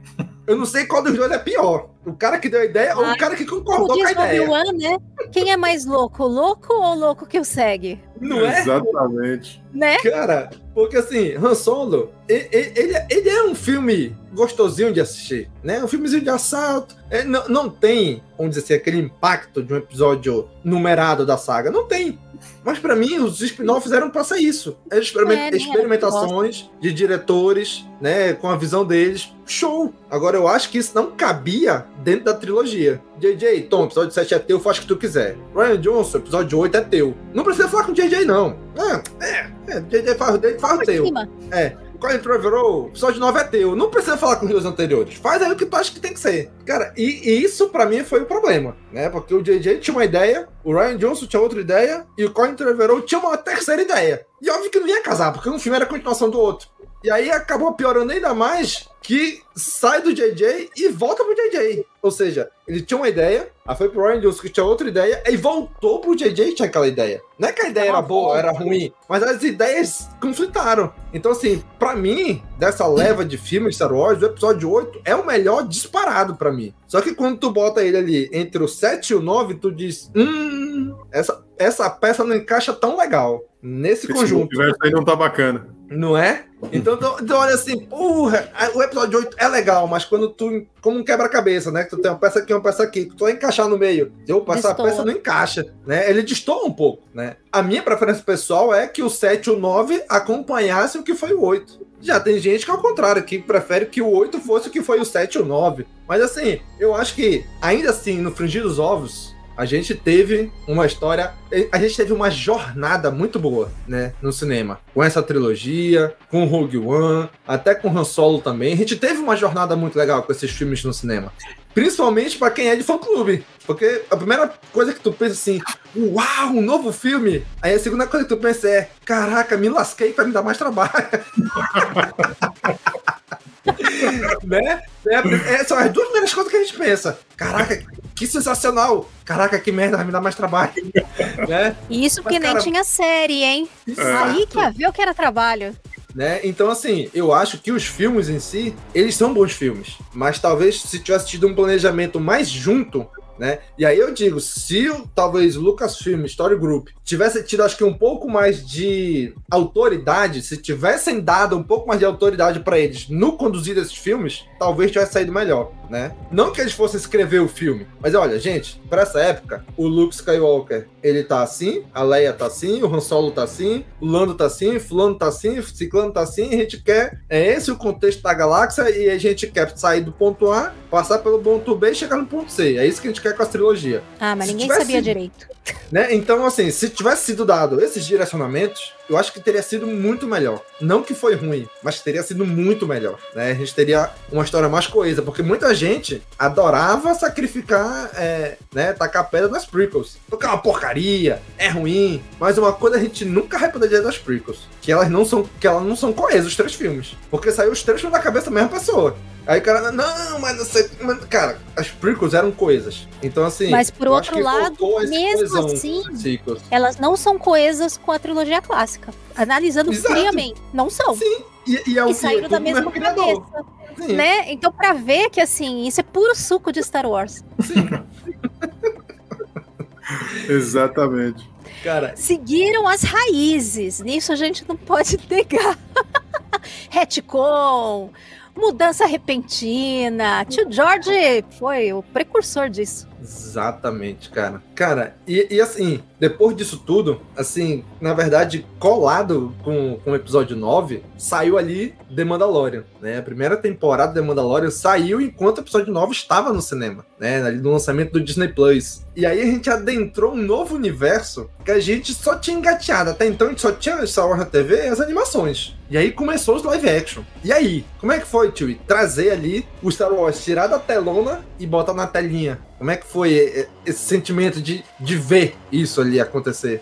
Eu não sei qual dos dois é pior. O cara que deu a ideia ou o cara que concordou com a ideia.
Obi-Wan, né? Quem é mais louco, o louco ou o louco que o segue?
Não é?
Exatamente.
Né?
Cara, porque assim, Han Solo, e- e- ele, ele é um filme gostosinho de assistir, né? Um filmezinho de assalto. É, não, não tem, vamos dizer assim, aquele impacto de um episódio numerado da saga. Não tem. Mas pra mim, os spin-offs eram pra ser isso. Experiment-
É, era
experimentações de diretores, né? Com a visão deles. Show! Agora, eu acho que isso não cabia dentro da trilogia. JJ, Tom, episódio 7 é teu, faz o que tu quiser. Ryan Johnson, episódio 8 é teu. Não precisa falar com o JJ, não. É, é, é JJ faz o dele, faz o teu. É. Colin Trevorrow, episódio 9 é teu. Não precisa falar com os anteriores. Faz aí o que tu acha que tem que ser. Cara, e, e isso pra mim foi o problema, né? Porque o JJ tinha uma ideia, o Ryan Johnson tinha outra ideia, e o Colin Trevorrow tinha uma terceira ideia. E óbvio que não ia casar, porque um filme era a continuação do outro. E aí acabou piorando ainda mais que sai do JJ e volta pro JJ. Ou seja, ele tinha uma ideia, aí foi pro Ryan Johnson que tinha outra ideia, e voltou pro JJ e tinha aquela ideia. Não é que a ideia era boa, era ruim, mas as ideias conflitaram. Então, assim, pra mim, dessa leva de filmes Star Wars, o episódio 8 é o melhor disparado pra mim. Só que quando tu bota ele ali entre o 7 e o 9, tu diz, hum, essa, essa peça não encaixa tão legal nesse
Esse
conjunto.
universo aí não tá bacana.
Não é? Então, então, então, olha assim, porra, o episódio 8 é legal, mas quando tu, como um quebra-cabeça, né? Que tu tem uma peça aqui, uma peça aqui, que tu vai encaixar no meio. Opa, essa
Destoa.
peça não encaixa, né? Ele destoa um pouco, né? A minha preferência pessoal é que o 7 e o 9 acompanhassem o que foi o 8. Já tem gente que é ao contrário, que prefere que o 8 fosse o que foi o 7 e o 9. Mas assim, eu acho que, ainda assim, no Frigir dos Ovos, a gente teve uma história, a gente teve uma jornada muito boa, né, no cinema. Com essa trilogia, com Rogue One, até com Han Solo também. A gente teve uma jornada muito legal com esses filmes no cinema. Principalmente pra quem é de fã-clube. Porque a primeira coisa que tu pensa assim, uau, um novo filme. Aí a segunda coisa que tu pensa é, caraca, me lasquei pra me dar mais trabalho. né? É, é, são as duas primeiras coisas que a gente pensa. Caraca, que sensacional! Caraca, que merda, vai me dar mais trabalho. né?
Isso
Mas,
que nem
cara,
tinha série, hein?
Exato.
Aí que ia ver o que era trabalho.
né? Então, assim, eu acho que os filmes em si, eles são bons filmes. Mas talvez se tivesse tido um planejamento mais junto, né? E aí eu digo, se talvez o Lucasfilm Story Group tivesse tido, acho que um pouco mais de autoridade, se tivessem dado um pouco mais de autoridade para eles no conduzir esses filmes, talvez tivesse saído melhor, né? Não que eles fossem escrever o filme, mas olha, gente, para essa época, o Luke Skywalker, ele tá assim, a Leia tá assim, o Han Solo tá assim, o Lando tá assim, fulano tá assim, ciclano tá assim, a gente quer, é esse o contexto da galáxia e a gente quer sair do ponto A, passar pelo ponto B e chegar no ponto C. É isso que a gente quer com as trilogias
Ah, mas
Se
ninguém sabia direito.
né? Então, assim, se tivesse sido dado esses direcionamentos, eu acho que teria sido muito melhor. Não que foi ruim, mas teria sido muito melhor, né? A gente teria uma história mais coesa, porque muita gente adorava sacrificar, é, né, tacar pedra nas prequels. Porque é uma porcaria, é ruim, mas uma coisa a gente nunca vai poder dizer das prequels, que elas não são, que elas não são coesas os três filmes, porque saiu os três filmes da cabeça da mesma pessoa. Aí o cara, não, mas não sei. Mas, cara, as prequels eram coisas. Então, assim.
Mas por outro lado, mesmo assim, elas não são coesas com a trilogia clássica. Analisando
Exato.
friamente, não são.
Sim, e, e, é o
E saíram
é
da mesma cabeça.
Sim.
Né? Então, pra ver que assim, isso é puro suco de Star Wars.
Exatamente.
Cara,
Seguiram as raízes. Nisso a gente não pode negar. Retcon, mudança repentina. Tio George foi o precursor disso.
Exatamente, cara. Cara, e, e assim, depois disso tudo, assim, na verdade, colado com, com o episódio 9, saiu ali The Mandalorian, né? A primeira temporada de The Mandalorian saiu enquanto o episódio 9 estava no cinema, né? Ali no lançamento do Disney Plus. E aí a gente adentrou um novo universo que a gente só tinha engateado. Até então a gente só tinha Star Wars na TV e as animações. E aí começou os live action. E aí, como é que foi, tio? Trazer ali o Star Wars, tirar da telona e botar na telinha. Como é que foi eh, esse sentimento de, de ver isso ali acontecer?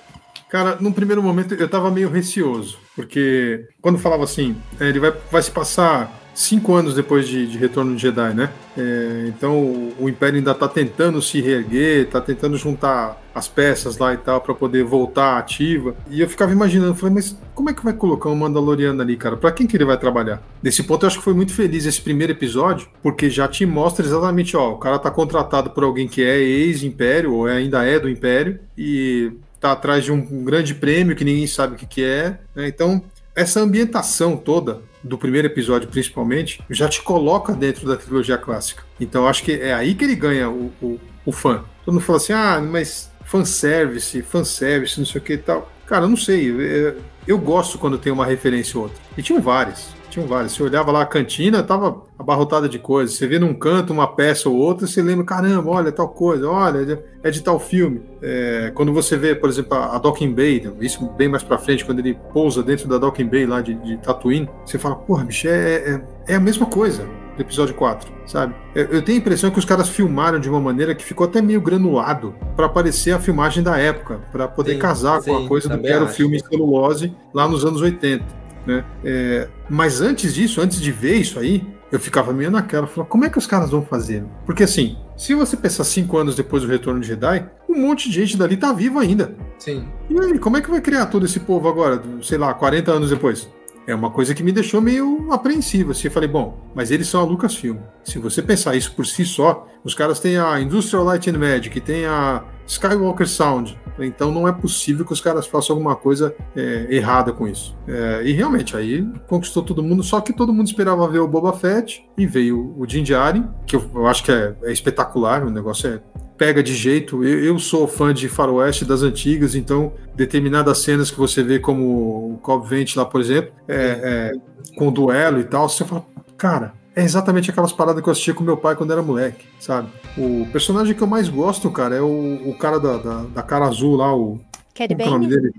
Cara, num primeiro momento eu tava meio receoso, porque quando falava assim, é, ele vai, vai se passar cinco anos depois de, de Retorno de Jedi, né? É, então o, o Império ainda tá tentando se reerguer, tá tentando juntar as peças lá e tal para poder voltar ativa. E eu ficava imaginando, falei, mas como é que vai colocar um Mandaloriano ali, cara? Pra quem que ele vai trabalhar? Nesse ponto eu acho que foi muito feliz esse primeiro episódio, porque já te mostra exatamente, ó, o cara tá contratado por alguém que é ex-Império, ou é- ainda é do Império, e tá atrás de um, um grande prêmio que ninguém sabe o que, que é. né? Então, essa ambientação toda do primeiro episódio, principalmente, já te coloca dentro da trilogia clássica. Então, acho que é aí que ele ganha o, o, o fã. Todo mundo fala assim, ah, mas fanservice, fanservice, não sei o que e tal. Cara, eu não sei. é- Eu gosto quando tem uma referência ou outra. E tinham várias. Tinham várias. Você olhava lá a cantina, tava abarrotada de coisas. Você vê num canto uma peça ou outra, você lembra, caramba, olha tal coisa, olha, é de- é tal filme. É, quando você vê, por exemplo, a a Docking Bay, isso bem mais pra frente, quando ele pousa dentro da Docking Bay lá de, de Tatooine, você fala, porra, bicho, é, é, é a mesma coisa do episódio 4, sabe? Eu, tenho a impressão que os caras filmaram de uma maneira que ficou até meio granulado pra parecer a filmagem da época, pra poder
Sim,
casar com
sim,
a coisa do que era o filme em celulose lá nos anos 80. Né? É, Mas antes disso, antes de ver isso aí, eu ficava meio naquela, falava, como é que os caras vão fazer? Porque assim, se você pensar cinco anos depois do retorno de Jedi, um monte de gente dali tá vivo ainda.
Sim.
E aí, como é que vai criar todo esse povo agora, sei lá, 40 anos depois? É uma coisa que me deixou meio apreensivo. Assim, eu falei, bom, mas eles são a Lucasfilm. Se você pensar isso por si só, os caras têm a Industrial Light and Magic, tem a Skywalker Sound. Então não é possível que os caras façam alguma coisa é, errada com isso. É, e realmente, aí conquistou todo mundo, só que todo mundo esperava ver o Boba Fett e veio o Din Djarin, que eu, eu acho que é, é espetacular, o negócio é pega de jeito. Eu, eu, sou fã de faroeste das antigas, então determinadas cenas que você vê como o Cobb Vent lá, por exemplo, é, é, com duelo e tal, você fala, cara, é exatamente aquelas paradas que eu assistia com meu pai quando era moleque, sabe? O personagem que eu mais gosto, cara, é o, o cara da, da, da cara azul lá, o.
Cad
Bane? É o nome dele?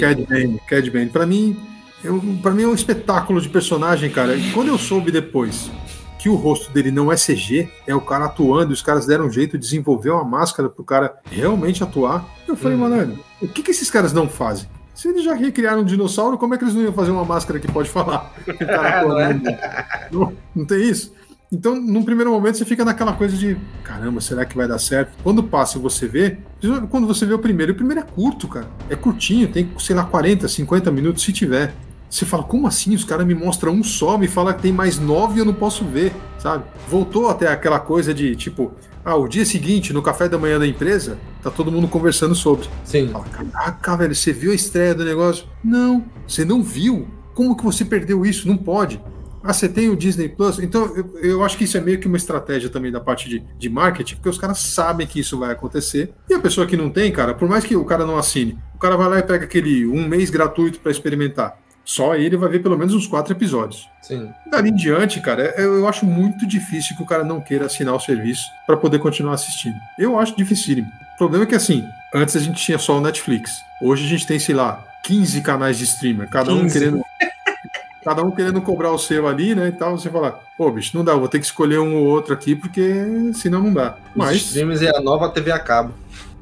Cad Bane. Cad Bane. Pra mim, eu, pra mim é um espetáculo de personagem, cara. E quando eu soube depois que o rosto dele não é CG, é o cara atuando, e os caras deram um jeito de desenvolver uma máscara pro cara realmente atuar. Eu falei, hum. mano, o que, que esses caras não fazem? Se eles já recriaram um dinossauro, como é que eles não iam fazer uma máscara que pode falar? Que não, é? não, não tem isso? Então, num primeiro momento, você fica naquela coisa de caramba, será que vai dar certo? Quando passa e você vê, quando você vê o primeiro, o primeiro é curto, cara. É curtinho, tem, sei lá, 40, 50 minutos, se tiver. Você fala, como assim? Os caras me mostram um só, me fala que tem mais nove e eu não posso ver, sabe? Voltou até aquela coisa de tipo, ah, o dia seguinte, no café da manhã da empresa, tá todo mundo conversando sobre.
Sim.
Fala, caraca, velho, você viu a estreia do negócio? Não, você não viu. Como que você perdeu isso? Não pode. Ah, você tem o Disney Plus? Então, eu, eu, acho que isso é meio que uma estratégia também da parte de, de marketing, porque os caras sabem que isso vai acontecer. E a pessoa que não tem, cara, por mais que o cara não assine, o cara vai lá e pega aquele um mês gratuito para experimentar só ele vai ver pelo menos uns quatro episódios.
Sim.
Dali em diante, cara, eu, acho muito difícil que o cara não queira assinar o serviço para poder continuar assistindo. Eu acho dificílimo. O problema é que, assim, antes a gente tinha só o Netflix. Hoje a gente tem, sei lá, 15 canais de streamer, cada 15. um querendo. cada um querendo cobrar o seu ali, né? E tal, você fala, pô, bicho, não dá, vou ter que escolher um ou outro aqui, porque senão não dá.
Os Mas. streamers é a nova TV a cabo.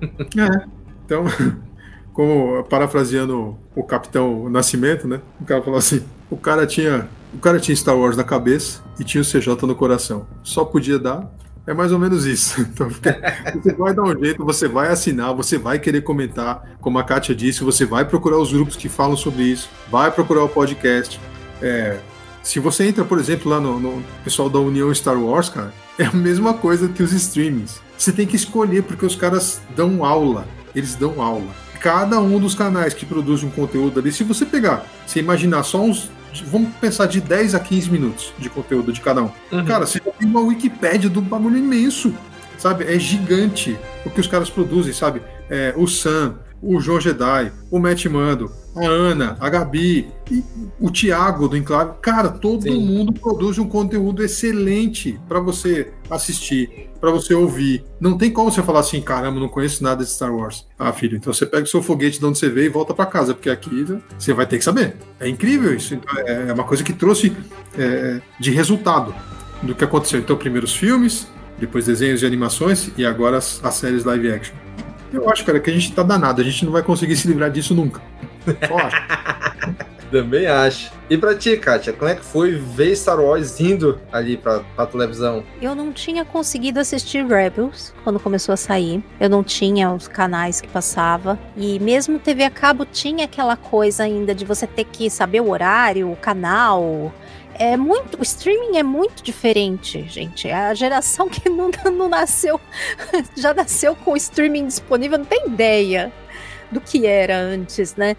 é. Então. como parafraseando o Capitão Nascimento, né? O cara falou assim: o cara tinha, o cara tinha Star Wars na cabeça e tinha o CJ no coração. Só podia dar. É mais ou menos isso. Então, você vai dar um jeito, você vai assinar, você vai querer comentar, como a Kátia disse, você vai procurar os grupos que falam sobre isso, vai procurar o podcast. É, se você entra, por exemplo, lá no, no pessoal da União Star Wars, cara, é a mesma coisa que os streamings. Você tem que escolher, porque os caras dão aula. Eles dão aula cada um dos canais que produz um conteúdo ali, se você pegar, se imaginar só uns. Vamos pensar de 10 a 15 minutos de conteúdo de cada um. Uhum. Cara, você tem uma Wikipédia do bagulho imenso, sabe? É gigante o que os caras produzem, sabe? É, o Sam, o João Jedi, o Matt Mando, a Ana, a Gabi, o Thiago do Enclave. Cara, todo Sim. mundo produz um conteúdo excelente para você assistir, para você ouvir. Não tem como você falar assim, caramba, não conheço nada de Star Wars. Ah, filho, então você pega o seu foguete de onde você veio e volta para casa, porque aqui você vai ter que saber. É incrível isso. Então, é, é uma coisa que trouxe é, de resultado do que aconteceu. Então, primeiro os filmes, depois desenhos e animações e agora as, as séries live action. Eu acho, cara, que a gente tá danado, a gente não vai conseguir se livrar disso nunca.
Também acho. E pra ti, Kátia, como é que foi ver Star Wars indo ali pra, pra televisão?
Eu não tinha conseguido assistir Rebels quando começou a sair. Eu não tinha os canais que passava. E mesmo TV a cabo tinha aquela coisa ainda de você ter que saber o horário, o canal, é muito. O streaming é muito diferente, gente. É a geração que não, não nasceu. Já nasceu com o streaming disponível, não tem ideia do que era antes, né?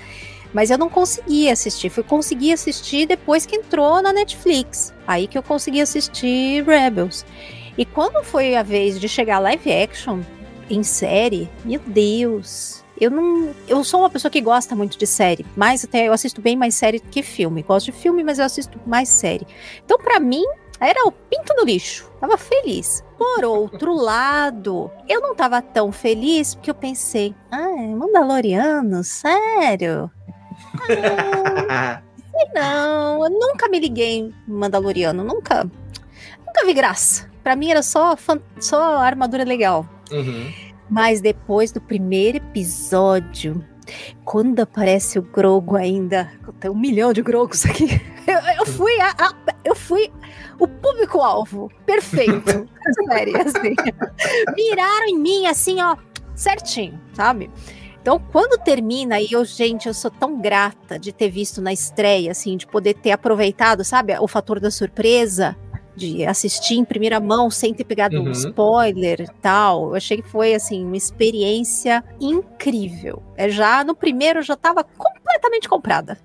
Mas eu não consegui assistir. Fui conseguir assistir depois que entrou na Netflix. Aí que eu consegui assistir Rebels. E quando foi a vez de chegar live action em série, meu Deus, eu não. Eu sou uma pessoa que gosta muito de série, mas até eu assisto bem mais série que filme. Gosto de filme, mas eu assisto mais série. Então, para mim, era o pinto no lixo. Tava feliz. Por outro lado, eu não tava tão feliz porque eu pensei, ah, Mandaloriano, sério? Ah, não, eu nunca me liguei Mandaloriano, nunca. Nunca vi graça. Para mim era só, só armadura legal. Uhum. Mas depois do primeiro episódio, quando aparece o Grogo ainda, tem um milhão de Grogos aqui. Eu, eu fui a, a- eu fui o público-alvo perfeito da série, assim. Miraram em mim, assim, ó, certinho, sabe? Então, quando termina, e eu, gente, eu sou tão grata de ter visto na estreia, assim, de poder ter aproveitado, sabe, o fator da surpresa, de assistir em primeira mão sem ter pegado um
Uhum.
spoiler e tal. Eu achei que foi, assim, uma experiência incrível. É, já no primeiro eu já tava completamente comprada.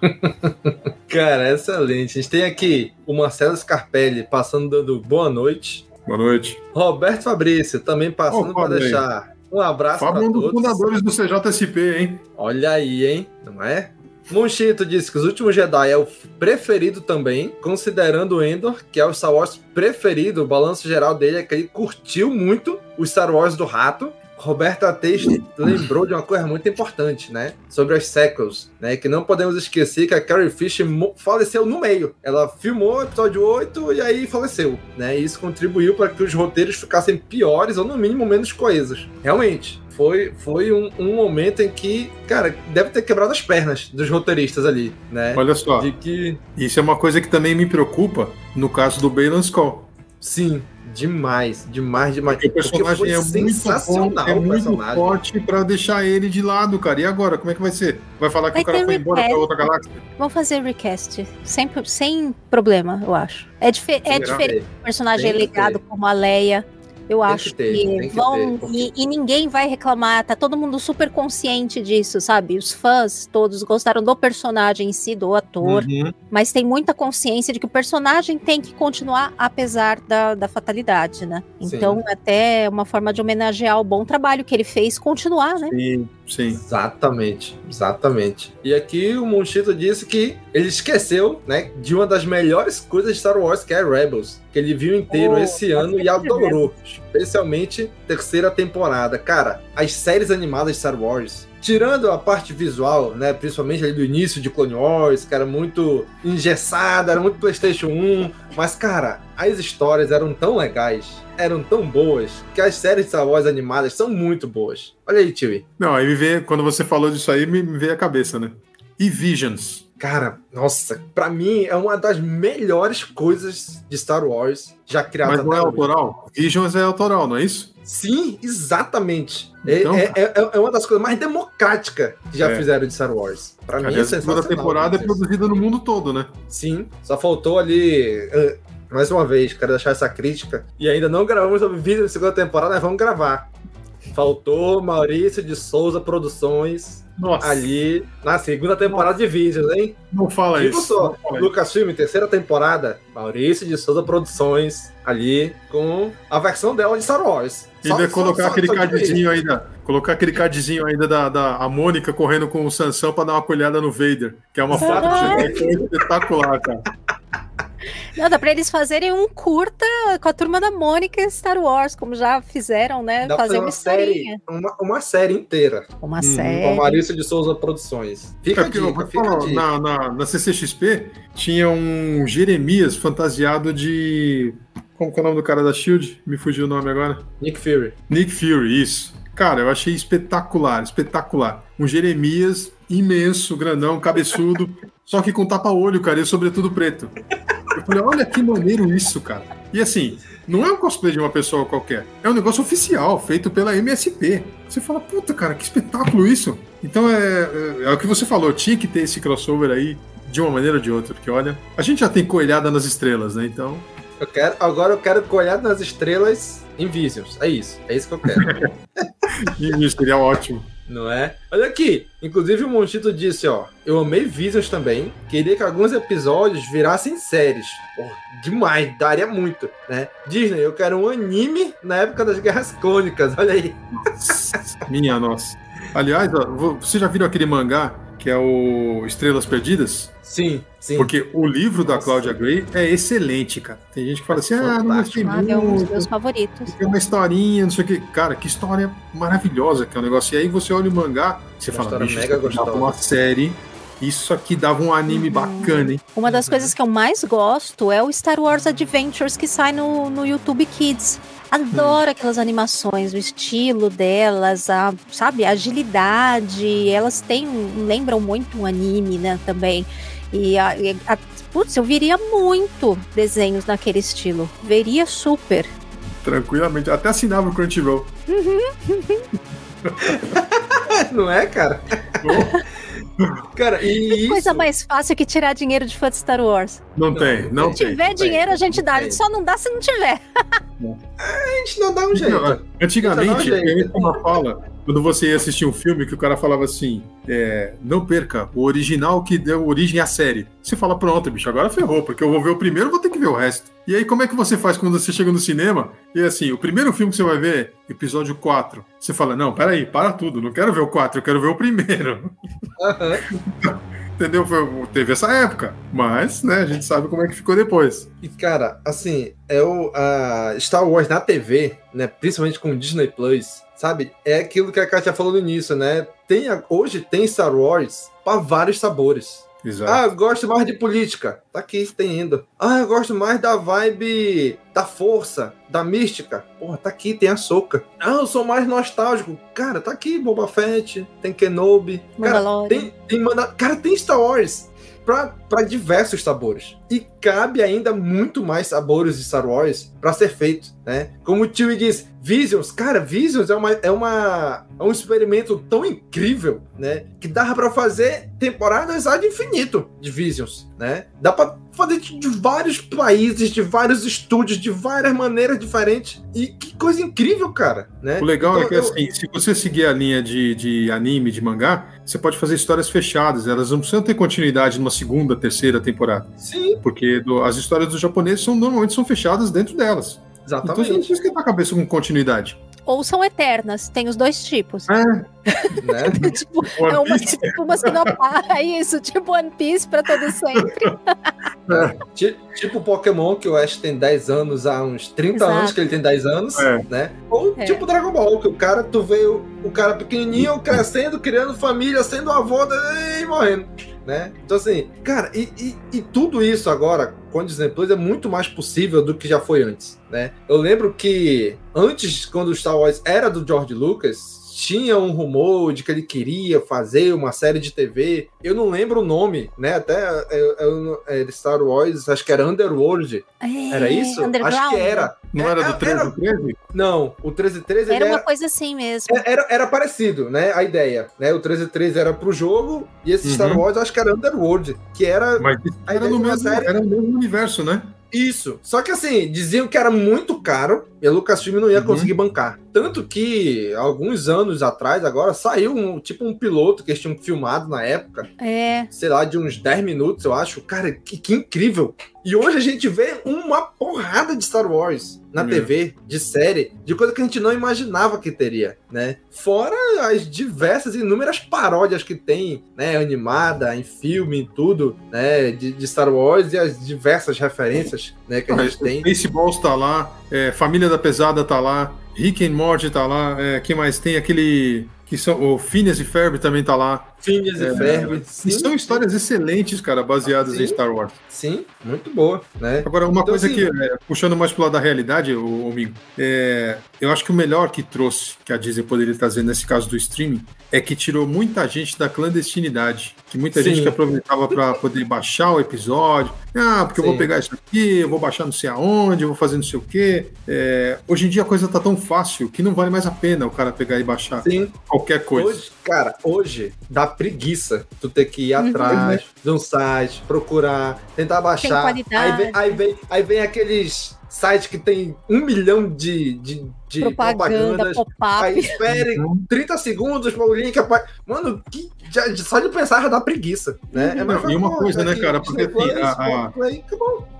Cara, excelente. A gente tem aqui o Marcelo Scarpelli passando dando boa noite.
Boa noite.
Roberto Fabrício também passando
Ô,
para deixar um abraço para
é um dos
todos.
fundadores do CJSP, hein?
Olha aí, hein? Não é? Monchito disse que os últimos Jedi é o preferido também, considerando o Endor, que é o Star Wars preferido. O balanço geral dele é que ele curtiu muito o Star Wars do Rato. Roberto Ateis lembrou de uma coisa muito importante, né? Sobre as sequels, né? Que não podemos esquecer que a Carrie Fisher faleceu no meio. Ela filmou o episódio 8 e aí faleceu, né? E isso contribuiu para que os roteiros ficassem piores ou, no mínimo, menos coesos. Realmente, foi, foi um, um momento em que, cara, deve ter quebrado as pernas dos roteiristas ali, né?
Olha só.
De que.
Isso é uma coisa que também me preocupa no caso do Bailan Skull.
Sim, demais, demais, demais.
Porque o personagem
foi
é muito,
sensacional
bom, é muito
personagem.
forte pra deixar ele de lado, cara. E agora, como é que vai ser? Vai falar que
Vai
o cara foi embora pra outra galáxia?
Vamos fazer recast, sem, sem problema, eu acho. É, dife é diferente o personagem
Tem
legado
ter.
como a Leia. Eu
Tem
acho
que ter,
que, vão.
ter,
e, e ninguém vai reclamar, tá todo mundo super consciente disso, sabe? Os fãs todos gostaram do personagem em si, do ator,
Uhum.
mas tem muita consciência de que o personagem tem que continuar apesar da, da fatalidade, né?
Sim.
Então, até é uma forma de homenagear o bom trabalho que ele fez continuar, né?
Sim, sim.
Exatamente, exatamente. E aqui o Monchito disse que ele esqueceu, né, de uma das melhores coisas de Star Wars, que é Rebels, que ele viu inteiro
Oh,
esse ano e adorou, especialmente terceira temporada. Cara, as séries animadas de Star Wars, tirando a parte visual, né, principalmente ali do início de Clone Wars, que era muito engessada, era muito PlayStation 1, mas cara, as histórias eram tão legais, eram tão boas, que as séries de Star animadas são muito boas. Olha aí, Chewie.
Não, aí me vê, quando você falou disso aí, me, me veio a cabeça, né? E Visions.
Cara, nossa, pra mim é uma das melhores coisas de Star Wars já criadas
Mas não é autoral? Visions é autoral, não é isso?
Sim, exatamente. É-
Então,
é, é- é uma das coisas mais democráticas que já
É.
fizeram de Star Wars. Pra mim é
Aliás, a segunda
sensacional.
temporada é produzida no mundo todo, né?
Sim, só faltou ali. eh, mais uma vez, quero deixar essa crítica. E ainda não gravamos sobre vídeo da segunda temporada, mas vamos gravar. Faltou Maurício de Souza Produções
Nossa,
ali na segunda temporada de vídeos, hein?
não fala
Tipo
isso.
só,
não fala isso.
Lucasfilm, terceira temporada, Maurício de Souza Produções, ali, com a versão dela de Star Wars.
E ainda colocar
só-
aquele
só
cardzinho ainda. Colocar aquele cardzinho ainda da, da a Mônica correndo com o Sansão pra dar uma colhada no Vader. Que é uma foto
Verdade.
que foi espetacular, cara.
Não, dá pra eles fazerem um curta com a turma da Mônica e Star Wars, como já fizeram, né?
Dá
fazer
fazer
uma
uma série, uma, uma série inteira,
Uma
Uhum.
com
série.
Maurício de Souza Produções. Fica
É
a
eu
dica, fica a
falar,
dica.
na, na, na CCXP tinha um Jeremias fantasiado de. Como que é o nome do cara da Shield? Me fugiu o nome agora.
Nick Fury.
Nick Fury, isso. Cara, eu achei espetacular, espetacular. Um Jeremias imenso, grandão, cabeçudo, só que com tapa-olho, cara, e sobretudo preto. Eu falei, olha que maneiro isso, cara. E assim, não é um cosplay de uma pessoa qualquer, é um negócio oficial, feito pela MSP. Você fala, puta, cara, que espetáculo isso. Então é, é, é o que você falou, tinha que ter esse crossover aí de uma maneira ou de outra, porque olha, a gente já tem coelhada nas estrelas, né? Então,
Eu quero, agora eu quero colhar nas estrelas em Visions. É isso. É isso que eu quero.
isso seria ótimo.
Não é? Olha aqui. Inclusive o Monchito disse, ó. Eu amei Visions também. Queria que alguns episódios virassem séries. Porra, demais. Daria muito, né? Disney, eu quero um anime na época das Guerras Clônicas. Olha aí.
Minha nossa. Aliás, ó, vo- você já viram aquele mangá que é o Estrelas Perdidas?
Sim, sim.
Porque o livro da
Nossa.
Cláudia Gray é excelente, cara. Tem gente que fala assim, ah, não gostei
Ah, é um dos
muito,
meus favoritos.
tem uma historinha, não sei o que. Cara, que história maravilhosa que é o negócio. E aí você olha o mangá, você
Uma
fala, bicho,
mega
isso dava uma série, isso aqui dava um anime bacana, hein?
Uma das coisas que eu mais gosto é o Star Wars Adventures que sai no, no YouTube Kids. Adoro aquelas animações, o estilo delas, a, sabe, a agilidade. Elas têm, lembram muito um anime, né, também. E, a, e a, putz, eu viria muito desenhos naquele estilo. Veria super.
Tranquilamente. Até assinava o Crunchyroll.
Não é, cara? Cara, e
Que coisa
isso...
mais fácil que tirar dinheiro de fã de Star Wars.
Não, tem, não
Se
tem.
tiver dinheiro, a gente dá. A gente só não dá se não tiver.
A gente não dá um jeito.
Não, Antigamente, eu uma fala, quando você ia assistir um filme, que o cara falava assim: é, não perca o original que deu origem à série. Você fala, pronto, bicho, agora ferrou, porque eu vou ver o primeiro, vou ter que ver o resto. E aí, como é que você faz quando você chega no cinema? E assim, o primeiro filme que você vai ver, episódio 4. Você fala, não, peraí, para tudo, não quero ver o 4, eu quero ver o primeiro. Entendeu? Foi- teve essa época. Mas, né, a gente sabe como é que ficou depois.
E, cara, assim, é o a Star Wars na TV, né? Principalmente com o Disney Plus, sabe? É aquilo que a Kátia falou no início, né? Tem, a- hoje tem Star Wars para vários sabores.
Exato.
Ah, eu gosto mais de política. Tá aqui, tem indo. Ah, eu gosto mais da vibe da força, da mística. Porra, tá aqui, tem a soca. Ah, eu sou mais nostálgico. Cara, tá aqui Boba Fett, tem Kenobi. Cara, tem, tem manda... Cara, tem Star Wars pra diversos sabores. E cabe ainda muito mais sabores de Star Wars pra ser feito, né? Como o tio diz, Visions, cara, Visions é, uma, é, uma, é um experimento tão incrível, né? Que dava pra fazer temporadas ad infinito de Visions, né? Dá pra fazer de, vários países, de vários estúdios, de várias maneiras diferentes. E que coisa incrível, cara, né?
O legal
Então,
é que,
eu-
assim, se você seguir a linha de, de anime, de mangá, você pode fazer histórias fechadas. Elas não precisam ter continuidade numa segunda, terceira temporada.
Sim,
Porque do- as histórias dos japoneses são, normalmente são fechadas dentro delas. Então você não
exatamente.
precisa esquentar a cabeça com continuidade.
Ou são eternas. Tem os dois tipos.
É,
né?
tipo,
One
é uma,
Piece.
tipo uma que não para. É isso, tipo One Piece pra todo sempre.
Ti- Tipo Pokémon, que eu acho que tem 10 anos, há uns 30
Exato.
anos que ele tem 10 anos,
É.
né? Ou
É.
tipo Dragon Ball, que o cara, tu vê o, o cara pequenininho crescendo, criando família, sendo avô e morrendo, né? Então assim, cara, e, e, e tudo isso agora, com Disney Plus, é muito mais possível do que já foi antes, né? Eu lembro que antes, quando o Star Wars era do George Lucas, tinha um rumor de que ele queria fazer uma série de TV. Eu não lembro o nome, né? Até eu, eu, é, de Star Wars, acho que era Underworld. Era isso? Acho que era.
não era
É,
do 13
era-
13?
Não, o 1313 ele
Era uma
era,
coisa assim mesmo.
era, era parecido, né? A ideia, né? O 1313 era pro jogo e esse Star
Uhum.
Wars eu acho que era Underworld, que era
Mas era
ideia
no, mesmo,
série-
era no mesmo universo, né?
Isso. Só que assim, diziam que era muito caro e a Lucasfilm não ia
Uhum.
conseguir bancar. Tanto que, alguns anos atrás, agora, saiu um tipo um piloto que eles tinham filmado na época,
É.
sei lá, de uns 10 minutos, eu acho. Cara, que, que incrível. E hoje a gente vê uma porrada de Star Wars na. TV, de série, de coisa que a gente não imaginava que teria, né? Fora as diversas e inúmeras paródias que tem, né? Animada, em filme, em tudo, né? De, de Star Wars e as diversas referências, né? Que a gente tem.
Spaceballs tá lá, é, Família da Pesada tá lá, Rick and Morty tá lá, é, quem mais tem? Aquele que são o Phineas e Ferb também tá lá.
Phineas
É,
e Ferb.
E
Sim,
são histórias excelentes, cara, baseadas
Sim.
em Star Wars.
sim, muito boa, né?
Agora, uma
Então,
coisa
assim-
que, é, puxando mais pro lado da realidade, o amigo, é, eu acho que o melhor que trouxe, que a Disney poderia trazer nesse caso do streaming, é que tirou muita gente da clandestinidade. Que muita
Sim.
gente que aproveitava para poder baixar o episódio. Ah, porque eu vou
Sim.
pegar isso aqui, eu vou baixar não sei aonde, eu vou fazer não sei o quê. É, hoje em dia a coisa tá tão fácil que não vale mais a pena o cara pegar e baixar
Sim,
qualquer coisa.
Hoje, cara, hoje dá preguiça tu ter que ir atrás de um site, procurar, tentar baixar. Aí vem, aí, vem, aí vem aqueles sites que tem um milhão de, de, de
Propaganda,
propagandas. Aí
pop-up.
espere 30 segundos para o link. apa- Mano, que, já, só de pensar já dá preguiça, né? É mais
Não, e uma coisa, né, cara, porque, assim, a- a-.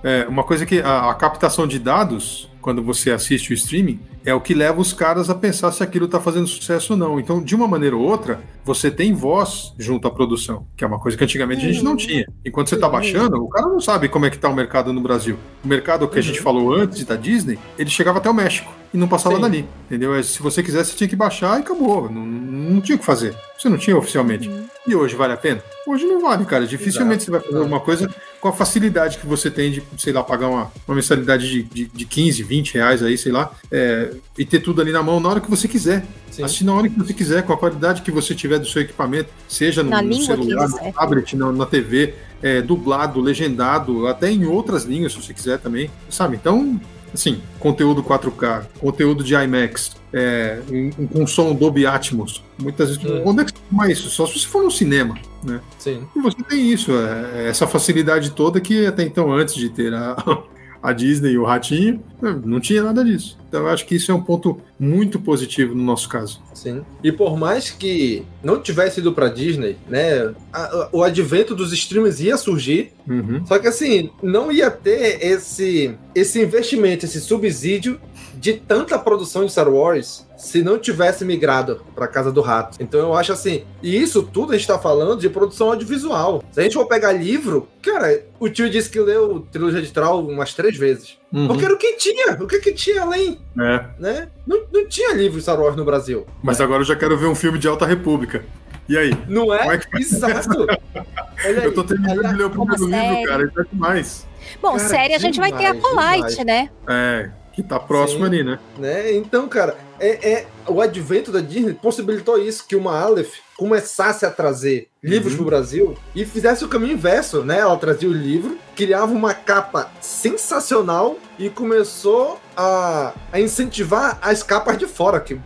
É, uma coisa que a, a captação de dados, quando você assiste o streaming, é o que leva os caras a pensar se aquilo está fazendo sucesso ou não. Então, de uma maneira ou outra, você tem voz junto à produção, que é uma coisa que antigamente a gente não tinha. Enquanto você está baixando, o cara não sabe como é que está o mercado no Brasil. O mercado que a gente falou antes da Disney, ele chegava até o México e não passava
Sim.
dali, entendeu? É, Se você quisesse, você tinha que baixar e acabou. Não, não tinha o que fazer. Você não tinha oficialmente. E hoje vale a pena? Hoje não vale, cara. Dificilmente você vai fazer alguma coisa com a facilidade que você tem de, sei lá, pagar uma, uma mensalidade de, de, de 15, 20 reais aí, sei lá, é, e ter tudo ali na mão na hora que você quiser.
Sim.
Assistir na hora que você quiser, com a qualidade que você tiver do seu equipamento, seja no, no celular, no tablet, na, na TV, é, dublado, legendado, até em outras línguas, se você quiser também, sabe? Então, assim, conteúdo 4K, conteúdo de IMAX, é, um- um- com som Dolby Atmos. Muitas vezes,
Hum.
onde é que você toma isso? Só se você for no cinema, né?
Sim.
E você tem isso, é, essa facilidade toda que até então, antes de ter a, a Disney e o Ratinho, não tinha nada disso. Então eu acho que isso é um ponto muito positivo no nosso caso.
Sim. E por mais que não tivesse ido pra Disney, né? a- a- o advento dos streams ia surgir.
Uhum.
Só que assim, não ia ter esse, esse investimento, esse subsídio de tanta produção de Star Wars se não tivesse migrado pra Casa do Rato. Então eu acho assim, e isso tudo a gente tá falando de produção audiovisual. Se a gente for pegar livro, cara, o tio disse que leu Trilogia de Troll umas três vezes.
Uhum.
Porque era o que tinha, o que que tinha além,
É.
né? Não, não tinha livro Star Wars no Brasil.
Mas agora eu já quero ver um filme de Alta República. E aí?
Não é?
É que?
Exato. Olha
Eu tô terminando de ler o primeiro livro, cara, e tá demais.
Bom,
Cara,
série a gente vai ter a Polite,
demais.
né?
É, que tá próximo
Sim.
ali, né?
né? Então, cara, é, é- o advento da Disney possibilitou isso, que uma Aleph começasse a trazer livros
Uhum.
pro Brasil e fizesse o caminho inverso, né? Ela trazia o livro, criava uma capa sensacional e começou a, a incentivar as capas de fora. Que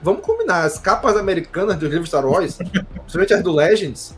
vamos combinar, as capas americanas dos livros Star Wars, principalmente as do Legends.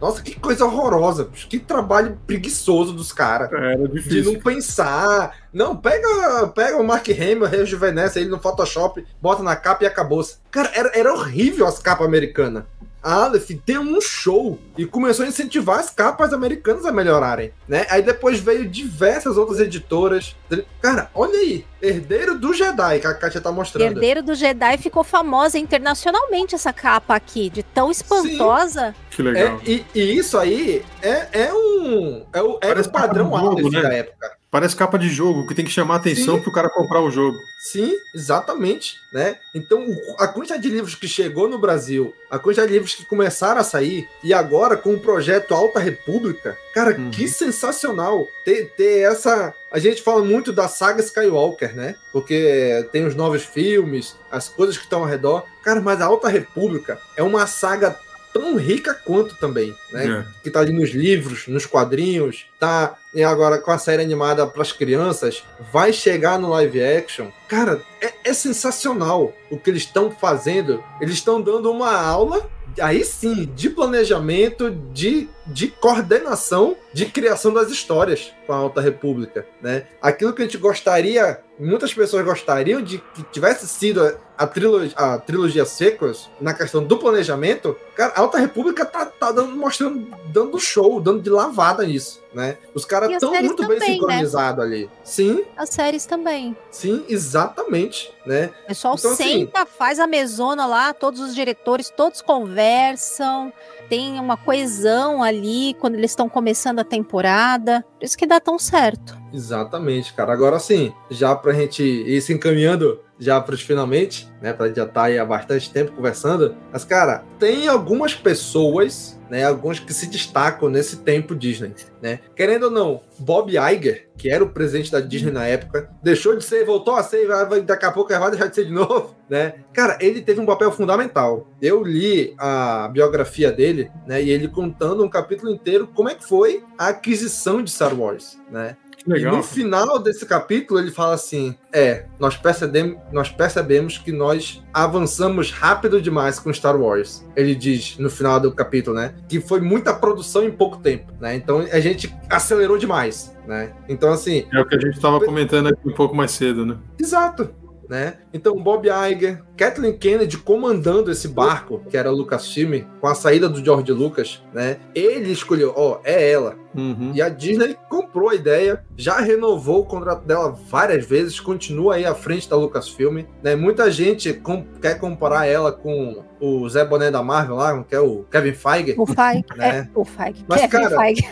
Nossa, que coisa horrorosa, que trabalho preguiçoso dos caras
Era
de não pensar. Não, pega, pega o Mark Hamill, rejuvenesce ele no Photoshop, bota na capa e acabou-se. Cara, era, era horrível as capas americanas. A Aleph deu um show e começou a incentivar as capas americanas a melhorarem, né? Aí depois veio diversas outras editoras. Cara, olha aí, Herdeiro do Jedi, que a Kátia tá mostrando.
Herdeiro do Jedi ficou famosa internacionalmente essa capa aqui, de tão espantosa.
Que legal.
É, e, e isso aí é, é um. É o, era
Parece
o padrão Aleph
né?
da época.
Parece capa de jogo, que tem que chamar atenção
Sim.
pro cara comprar o jogo.
Sim, exatamente, né? Então, o- a quantidade de livros que chegou no Brasil, a quantidade de livros que começaram a sair, e agora com o projeto Alta República, cara,
Uhum.
que sensacional ter, ter essa... A gente fala muito da saga Skywalker, né? Porque tem os novos filmes, as coisas que estão ao redor. Cara, mas a Alta República é uma saga tão rica quanto também, né?
É.
que tá ali nos livros, nos quadrinhos, tá e agora com a série animada para as crianças, vai chegar no live action. Cara, é, é sensacional o que eles estão fazendo. Eles estão dando uma aula, aí sim, de planejamento, de, de coordenação, de criação das histórias com a Alta República, né? Aquilo que a gente gostaria, muitas pessoas gostariam de que tivesse sido a, trilogia, a trilogia Sequels na questão do planejamento, cara, a Alta República tá, tá dando, mostrando, dando show, dando de lavada nisso, né? Os caras
as
estão muito
também,
bem
né?
sincronizados ali. Sim,
As séries também.
sim, exatamente, né?
O pessoal
Então, assim-
senta, faz a mesona lá, todos os diretores, todos conversam, tem uma coesão ali quando eles estão começando a temporada. Por isso que dá tão certo.
Exatamente, cara. Agora sim, já pra gente ir se encaminhando já pros finalmente, né? Pra já estar aí há bastante tempo conversando. Mas, cara, tem algumas pessoas, né? Alguns que se destacam nesse tempo Disney, né? Querendo ou não, Bob Iger, que era o presidente da Disney na época, deixou de ser, voltou a ser, vai, daqui a pouco vai deixar de ser de novo, né? Cara, ele teve um papel fundamental. Eu li a biografia dele, né? E ele contando um capítulo inteiro como é que foi a aquisição de Star Wars, né?
Legal.
E no final desse capítulo ele fala assim: é, nós percebemos, nós percebemos que nós avançamos rápido demais com Star Wars. Ele diz no final do capítulo, né? Que foi muita produção em pouco tempo, né? Então a gente acelerou demais, né? Então assim,
É o que a gente tava comentando aqui um pouco mais cedo, né?
Exato. Né? Então, Bob Iger, Kathleen Kennedy comandando esse barco, que era Lucasfilm, com a saída do George Lucas, né? Ele escolheu, ó, é ela.
Uhum.
E a Disney comprou a ideia, já renovou o contrato dela várias vezes, continua aí à frente da Lucasfilm, né? Muita gente com- quer comparar ela com o Zé Boné da Marvel lá, que é o Kevin Feige.
O Feige.
Né?
É, o Feige.
Mas,
Kevin
cara,
Feige.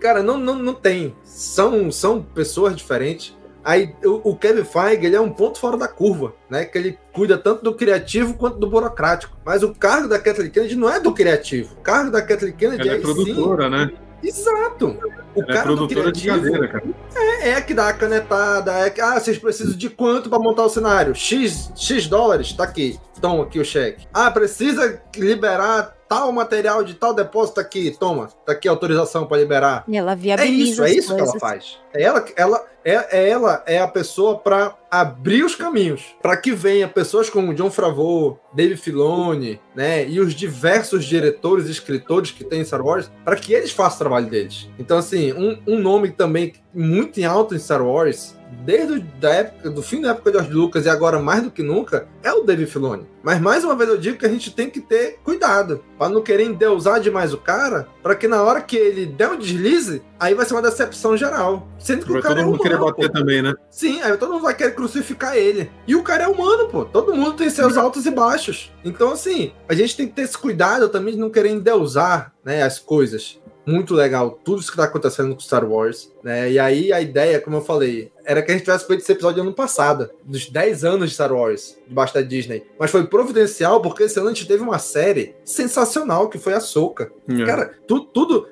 Cara, não, não, não tem. São, são pessoas diferentes. Aí o, o Kevin Feige ele é um ponto fora da curva, né? Que ele cuida tanto do criativo quanto do burocrático. Mas o cargo da Kathleen Kennedy não é do criativo. O cargo da Kathleen Kennedy
Ela é
sim,
produtora, né?
Exato. O
Ela é
cara do
produtora de cadeira, cara.
é, é que dá a canetada, é que, ah, vocês precisam de quanto pra montar o cenário? X, X dólares? Tá aqui. Toma aqui o cheque. Ah, precisa liberar tal material de tal depósito Tá aqui, toma. Tá aqui a autorização pra liberar.
E ela
É
viabiliza
isso, é isso que ela faz. É ela, ela, é, é ela é a pessoa para abrir os caminhos para que venha pessoas como John Favreau, Dave Filoni, né, e os diversos diretores e escritores que tem em Star Wars, para que eles façam o trabalho deles. Então assim, um, um nome também muito em alto em Star Wars, desde da época do fim da época de George Lucas e agora mais do que nunca, é o Dave Filoni. Mas mais uma vez eu digo que a gente tem que ter cuidado para não querer endeusar demais o cara, para que na hora que ele der um deslize, aí vai ser uma decepção geral. Sendo que
Vai
o cara
todo
é
mundo querer bater
pô.
também, né?
Sim, aí todo mundo vai querer crucificar ele. E o cara é humano, pô. Todo mundo tem seus altos e baixos. Então, assim, a gente tem que ter esse cuidado também de não querer endeusar né, as coisas. Muito legal, tudo isso que tá acontecendo com Star Wars, né? E aí a ideia, como eu falei, era que a gente tivesse feito esse episódio ano passado, dos 10 anos de Star Wars, debaixo da Disney. Mas foi providencial porque esse ano a gente teve uma série sensacional que foi a Soca.
É.
Cara, tu- tudo,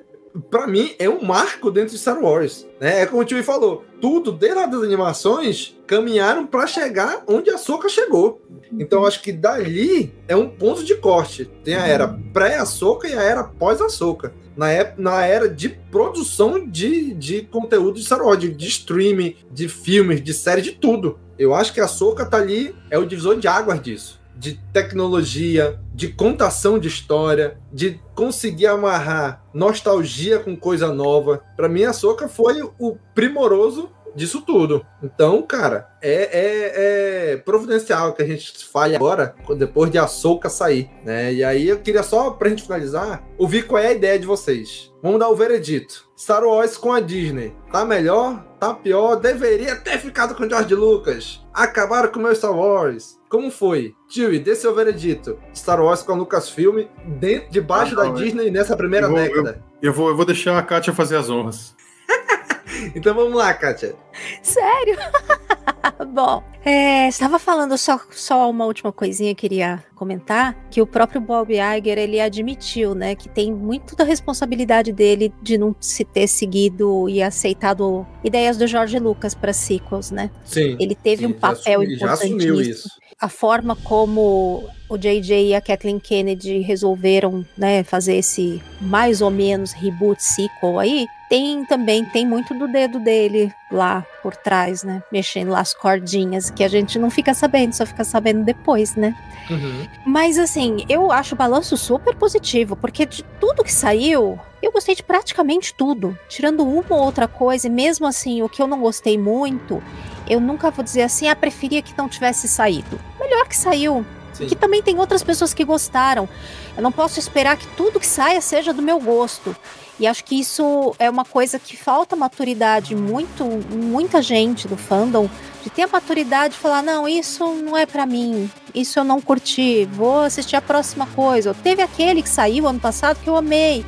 pra mim, é um marco dentro de Star Wars. Né? É como o Tio falou, tudo, desde das animações, caminharam pra chegar onde a Soca chegou. Então acho que dali é um ponto de corte. Tem a era pré-Açoka e a era pós-Açoka. Na, ép- na era de produção de, de conteúdo de Star Wars, de, de streaming, de filmes, de série, de tudo. Eu acho que a Soca tá ali, é o divisor de águas disso. De tecnologia, de contação de história, de conseguir amarrar nostalgia com coisa nova. Pra mim, a Soca foi o primoroso disso tudo. Então, cara, é, é- é providencial que a gente fale agora, depois de a Soca sair, né? E aí eu queria só, pra gente finalizar, ouvir qual é a ideia de vocês. Vamos dar o veredito. Star Wars com a Disney. Tá melhor? Tá pior? Deveria ter ficado com George Lucas. Acabaram com o meu Star Wars. Como foi? Tio, dê seu veredito. Star Wars com a Lucasfilm, dentro, debaixo
Ah, não,
da
é-
Disney nessa primeira
Eu vou-
década.
Eu vou, eu vou deixar a Kátia fazer as honras.
Então vamos lá, Kátia.
Sério? Bom, é, estava falando só, só uma última coisinha que eu queria comentar, que o próprio Bob Iger, ele admitiu, né, que tem muito da responsabilidade dele de não se ter seguido e aceitado ideias do George Lucas para sequels, né?
Sim.
Ele teve um papel
assumiu
importantíssimo.
isso.
A forma como o JJ e a Kathleen Kennedy resolveram, né, fazer esse mais ou menos reboot sequel aí, tem também tem muito do dedo dele lá por trás, né, mexendo lá as cordinhas que a gente não fica sabendo, só fica sabendo depois, né?
Uhum.
Mas assim, eu acho o balanço super positivo, porque de tudo que saiu, eu gostei de praticamente tudo. Tirando uma ou outra coisa, e mesmo assim, o que eu não gostei muito, eu nunca vou dizer assim, ah, preferia que não tivesse saído. Melhor que saiu.
Sim.
Que também tem outras pessoas que gostaram. Eu não posso esperar que tudo que saia seja do meu gosto. E acho que isso é uma coisa que falta maturidade muito, muita gente do fandom de ter a maturidade de falar não, isso não é pra mim, isso eu não curti, vou assistir a próxima coisa. Teve aquele que saiu ano passado que eu amei.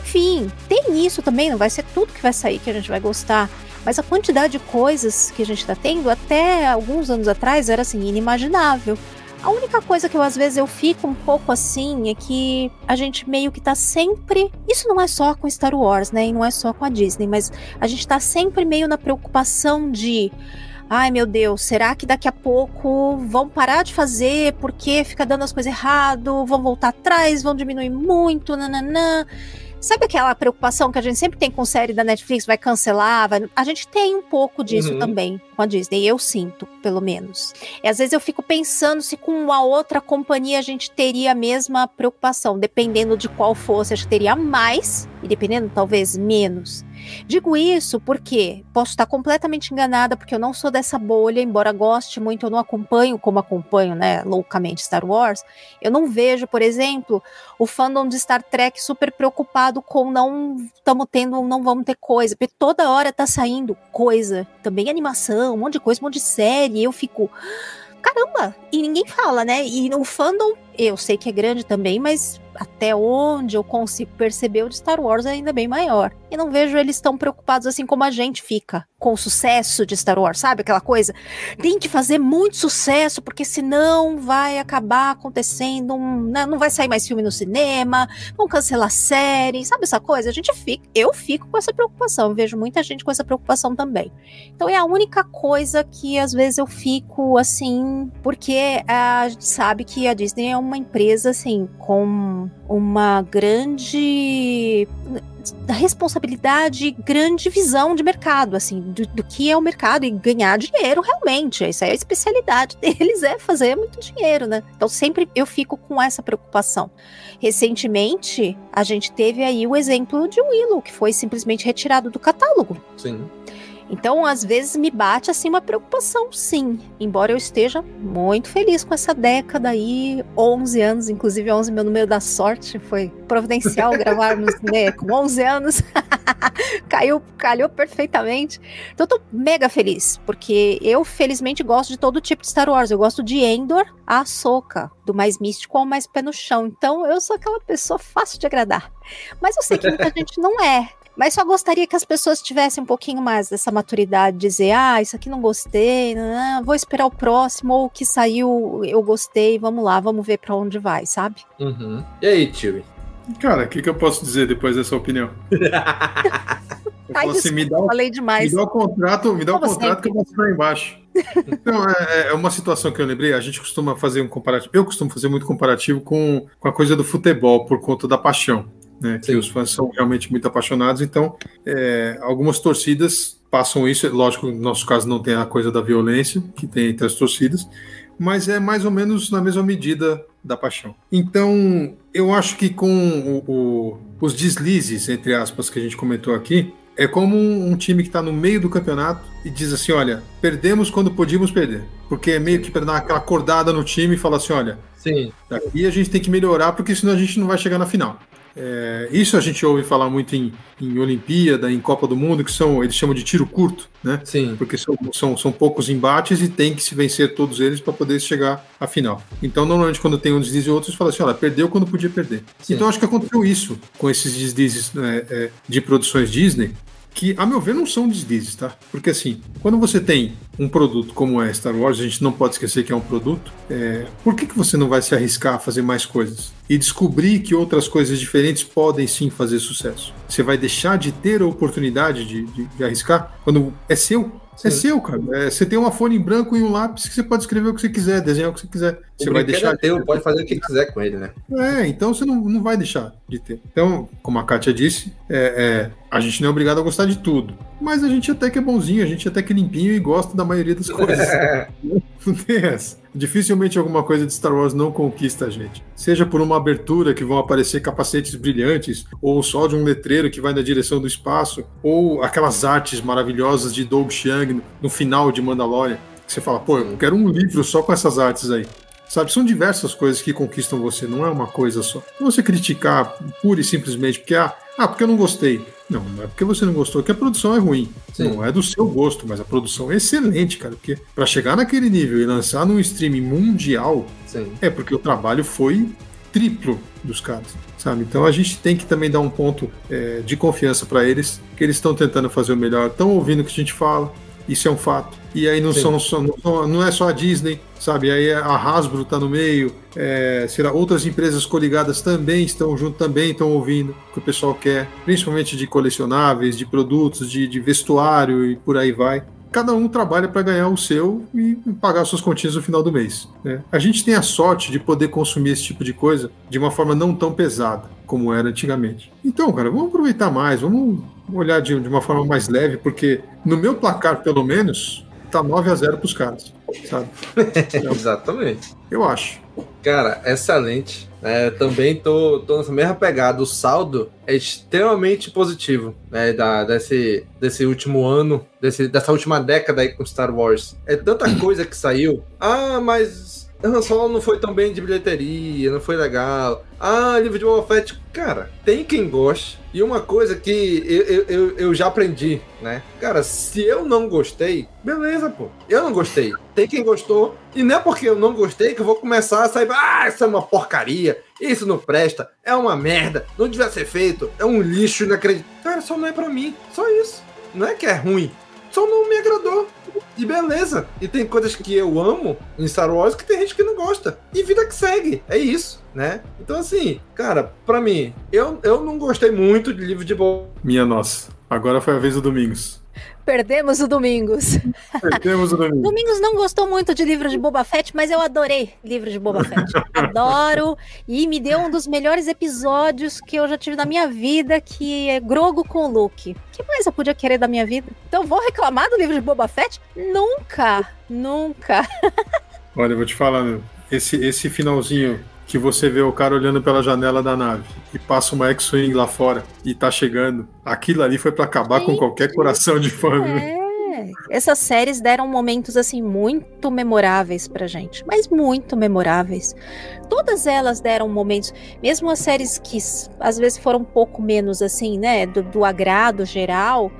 Enfim, tem isso também, não vai ser tudo que vai sair que a gente vai gostar. Mas a quantidade de coisas que a gente tá tendo, até alguns anos atrás, era assim, inimaginável. A única coisa que eu às vezes eu fico um pouco assim é que a gente meio que tá sempre. Isso não é só com Star Wars, né? E não é só com a Disney, mas a gente tá sempre meio na preocupação de. Ai meu Deus, será que daqui a pouco vão parar de fazer porque fica dando as coisas errado, vão voltar atrás, vão diminuir muito, nananã. Sabe aquela preocupação que a gente sempre tem com série da Netflix, vai cancelar? Vai... A gente tem um pouco disso
Uhum.
também com a Disney, eu sinto, pelo menos. E às vezes eu fico pensando se com uma outra companhia a gente teria a mesma preocupação, dependendo de qual fosse, acho que teria mais, e dependendo talvez menos. Digo isso porque posso estar completamente enganada, porque eu não sou dessa bolha, embora goste muito, eu não acompanho como acompanho, né, loucamente Star Wars. Eu não vejo, por exemplo, o fandom de Star Trek super preocupado com não estamos tendo, não vamos ter coisa, porque toda hora tá saindo coisa, também animação, um monte de coisa, um monte de série, eu fico caramba, e ninguém fala, né? E o fandom Eu sei que é grande também, mas até onde eu consigo perceber o de Star Wars é ainda bem maior. E não vejo eles tão preocupados assim como a gente fica com o sucesso de Star Wars, sabe? Aquela coisa, tem que fazer muito sucesso, porque senão vai acabar acontecendo um. né, Não vai sair mais filme no cinema, vão cancelar série, sabe essa coisa? A gente fica, eu fico com essa preocupação, eu vejo muita gente com essa preocupação também. Então é a única coisa que às vezes eu fico assim, porque a gente sabe que a Disney é uma empresa assim, com uma grande responsabilidade e grande visão de mercado, assim, do, do, que é o mercado e ganhar dinheiro realmente. Essa é a especialidade deles, é fazer muito dinheiro, né? Então sempre eu fico com essa preocupação. Recentemente, a gente teve aí o exemplo de Willow, que foi simplesmente retirado do catálogo.
Sim.
Então, às vezes me bate assim uma preocupação, sim. Embora eu esteja muito feliz com essa década aí, 11 anos, inclusive 11 meu número da sorte, foi providencial gravarmos né, com 11 anos. Caiu, calhou perfeitamente. Então, eu tô mega feliz, porque eu felizmente gosto de todo tipo de Star Wars. Eu gosto de Endor a Soca, do mais místico ao mais pé no chão. Então, eu sou aquela pessoa fácil de agradar. Mas eu sei que muita gente não é. Mas só gostaria que as pessoas tivessem um pouquinho mais dessa maturidade, dizer, ah, isso aqui não gostei, não, vou esperar o próximo, ou o que saiu, eu gostei, vamos lá, vamos ver para onde vai, sabe?
Uhum. E aí, tio?
Cara, o que, que eu posso dizer depois dessa opinião?
Ai,
Então, assim, me dá o-
falei demais.
Me dá o contrato, me dá o contrato que eu vou assinar embaixo. Então, é, é uma situação que eu lembrei. A gente costuma fazer um comparativo. Eu costumo fazer muito comparativo com, com a coisa do futebol, por conta da paixão. Né, que os fãs são realmente muito apaixonados. Então, é, algumas torcidas passam isso. Lógico, no nosso caso, não tem a coisa da violência que tem entre as torcidas, mas é mais ou menos na mesma medida da paixão. Então, eu acho que com o- o- os deslizes, entre aspas, que a gente comentou aqui, é como um, um time que está no meio do campeonato e diz assim: olha, perdemos quando podíamos perder. Porque é meio que para dar aquela acordada no time e falar assim: olha,
Sim.
daqui a gente tem que melhorar, porque senão a gente não vai chegar na final. É, isso a gente ouve falar muito em, em Olimpíada, em Copa do Mundo, que são, eles chamam de tiro curto, né?
Sim.
Porque são, são, são poucos embates e tem que se vencer todos eles para poder chegar à final. Então, normalmente, quando tem um deslize e outros, fala assim: olha, perdeu quando podia perder.
Sim.
Então, acho que aconteceu isso com esses deslizes né, é, de produções Disney, que, a meu ver, não são deslizes, tá? Porque, assim, quando você tem um produto como é Star Wars, a gente não pode esquecer que é um produto, é, por que, que você não vai se arriscar a fazer mais coisas? E descobrir que outras coisas diferentes podem sim fazer sucesso. Você vai deixar de ter a oportunidade de, de- de arriscar quando é seu? É seu, cara. É, você tem uma folha em branco e um lápis que você pode escrever o que você quiser, desenhar o que você quiser.
O
Você vai deixar
é teu, pode fazer o que quiser com ele, né?
é, então você não, não vai deixar de ter. Então, como a Kátia disse, é, é, a gente não é obrigado a gostar de tudo. Mas a gente até que é bonzinho, a gente até que é limpinho e gosta da maioria das coisas. não tem essa. Dificilmente alguma coisa de Star Wars não conquista a gente. Seja por uma abertura que vão aparecer capacetes brilhantes, ou só de um letreiro que vai na direção do espaço, ou aquelas artes maravilhosas de Doug Chiang no, final de Mandalorian. Que você fala, pô, eu quero um livro só com essas artes aí. Sabe, são diversas coisas que conquistam você, não é uma coisa só. Não você criticar pura e simplesmente porque, ah, ah, porque eu não gostei. Não, não é porque você não gostou, que a produção é ruim. Não é do seu gosto, mas a produção é excelente, cara. Porque para chegar naquele nível e lançar num streaming mundial,
Sim.
é porque o trabalho foi triplo dos caras, sabe? Então a gente tem que também dar um ponto é, de confiança para eles, que eles estão tentando fazer o melhor, estão ouvindo o que a gente fala, isso é um fato. E aí não,
Sim.
são, só- não, é só a Disney, sabe? Aí a Hasbro tá no meio, é, será outras empresas coligadas também estão junto, também estão ouvindo o que o pessoal quer, principalmente de colecionáveis, de produtos, de, de vestuário e por aí vai. Cada um trabalha para ganhar o seu e pagar suas continhas no final do mês. né? A gente tem a sorte de poder consumir esse tipo de coisa de uma forma não tão pesada como era antigamente. Então, cara, vamos aproveitar mais, vamos olhar de, de uma forma mais leve, porque no meu placar, pelo menos, tá 9 a 0 pros caras, sabe?
Exatamente.
Eu acho.
Cara, excelente. É, também tô, tô nessa mesma pegada. O saldo é extremamente positivo né, da, desse, desse último ano, desse, dessa última década aí com Star Wars. É tanta coisa que saiu. Ah, mas Han Solo não foi tão bem de bilheteria, não foi legal. Ah, livro de Boba Fett, cara, tem quem goste. E uma coisa que eu, eu, eu já aprendi, né? Cara, se eu não gostei, beleza, pô. Eu não gostei. Tem quem gostou. E não é porque eu não gostei que eu vou começar a sair. Ah, isso é uma porcaria. Isso não presta. É uma merda. Não devia ser feito. É um lixo inacreditável. Cara, só não é pra mim. Só isso. Não é que é ruim. Só não me agradou. E beleza. E tem coisas que eu amo em Star Wars que tem gente que não gosta. E vida que segue. É isso, né? Então, assim, cara, pra mim, eu, eu não gostei muito de livro de boa.
Minha nossa. Agora foi a vez do Domingos.
Perdemos o Domingos.
Perdemos o Domingos.
Domingos não gostou muito de livro de Boba Fett, mas eu adorei livro de Boba Fett. Adoro. E me deu um dos melhores episódios que eu já tive na minha vida, que é Grogo com o Luke. O que mais eu podia querer da minha vida? Então vou reclamar do livro de Boba Fett? Nunca. Nunca.
Olha, eu vou te falar, esse, esse finalzinho que você vê o cara olhando pela janela da nave e passa uma X-Wing lá fora e tá chegando. Aquilo ali foi para acabar com qualquer coração de fã.
É. Essas séries deram momentos assim muito memoráveis pra gente, mas muito memoráveis. Todas elas deram momentos, mesmo as séries que às vezes foram um pouco menos assim, né, do, do agrado geral,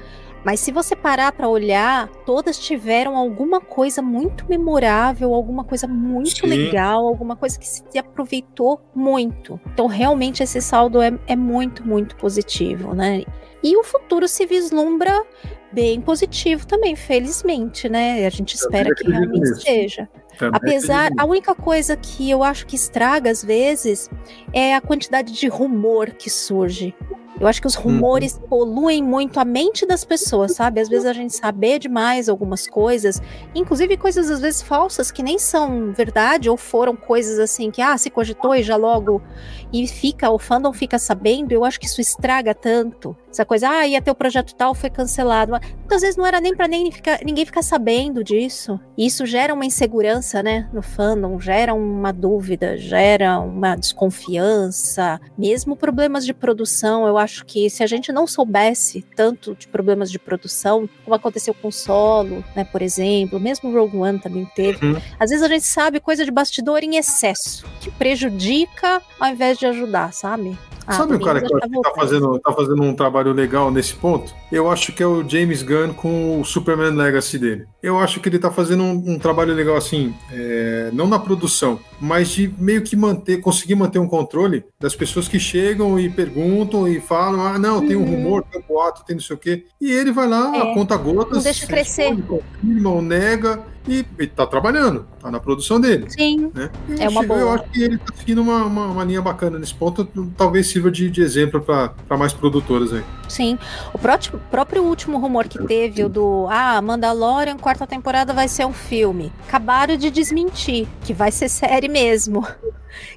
mas se você parar para olhar, todas tiveram alguma coisa muito memorável, alguma coisa muito Sim. legal, alguma coisa que se aproveitou muito. Então, realmente, esse saldo é, é muito, muito positivo, né? E o futuro se vislumbra bem positivo também, felizmente, né? A gente espera que realmente nisso. seja. Também Apesar, a única coisa que eu acho que estraga às vezes é a quantidade de rumor que surge. Eu acho que os rumores uhum. poluem muito a mente das pessoas, sabe? Às vezes a gente saber demais algumas coisas, inclusive coisas às vezes falsas que nem são verdade ou foram coisas assim que ah, se cogitou e já logo e fica, o fandom fica sabendo. Eu acho que isso estraga tanto. Essa coisa, ah, ia ter o projeto tal, foi cancelado. Muitas vezes não era nem para nem ficar, ninguém ficar sabendo disso. E isso gera uma insegurança, né, no fandom, gera uma dúvida, gera uma desconfiança, mesmo problemas de produção. Eu acho acho que se a gente não soubesse tanto de problemas de produção, como aconteceu com o Solo, né, por exemplo, mesmo o Rogue One também teve, uhum. às vezes a gente sabe coisa de bastidor em excesso, que prejudica ao invés de ajudar, sabe?
Ah, Sabe o cara que, tá, tá, fazendo, tá fazendo um trabalho legal nesse ponto? Eu acho que é o James Gunn com o Superman Legacy dele. Eu acho que ele tá fazendo um, um trabalho legal assim, é, não na produção, mas de meio que manter, conseguir manter um controle das pessoas que chegam e perguntam e falam: ah, não, tem um uhum. rumor, tem um boato, tem não sei o quê. E ele vai lá, é, conta gotas,
não deixa crescer.
Confirma ou nega e, e tá trabalhando, tá na produção dele.
Sim.
Né?
É uma boa.
Eu acho que ele tá seguindo uma, uma, uma linha bacana nesse ponto, talvez sirva de, de exemplo para mais produtoras aí.
Sim. O próprio, próprio último rumor que teve, o do Ah, Mandalorian, quarta temporada vai ser um filme. Acabaram de desmentir que vai ser série mesmo.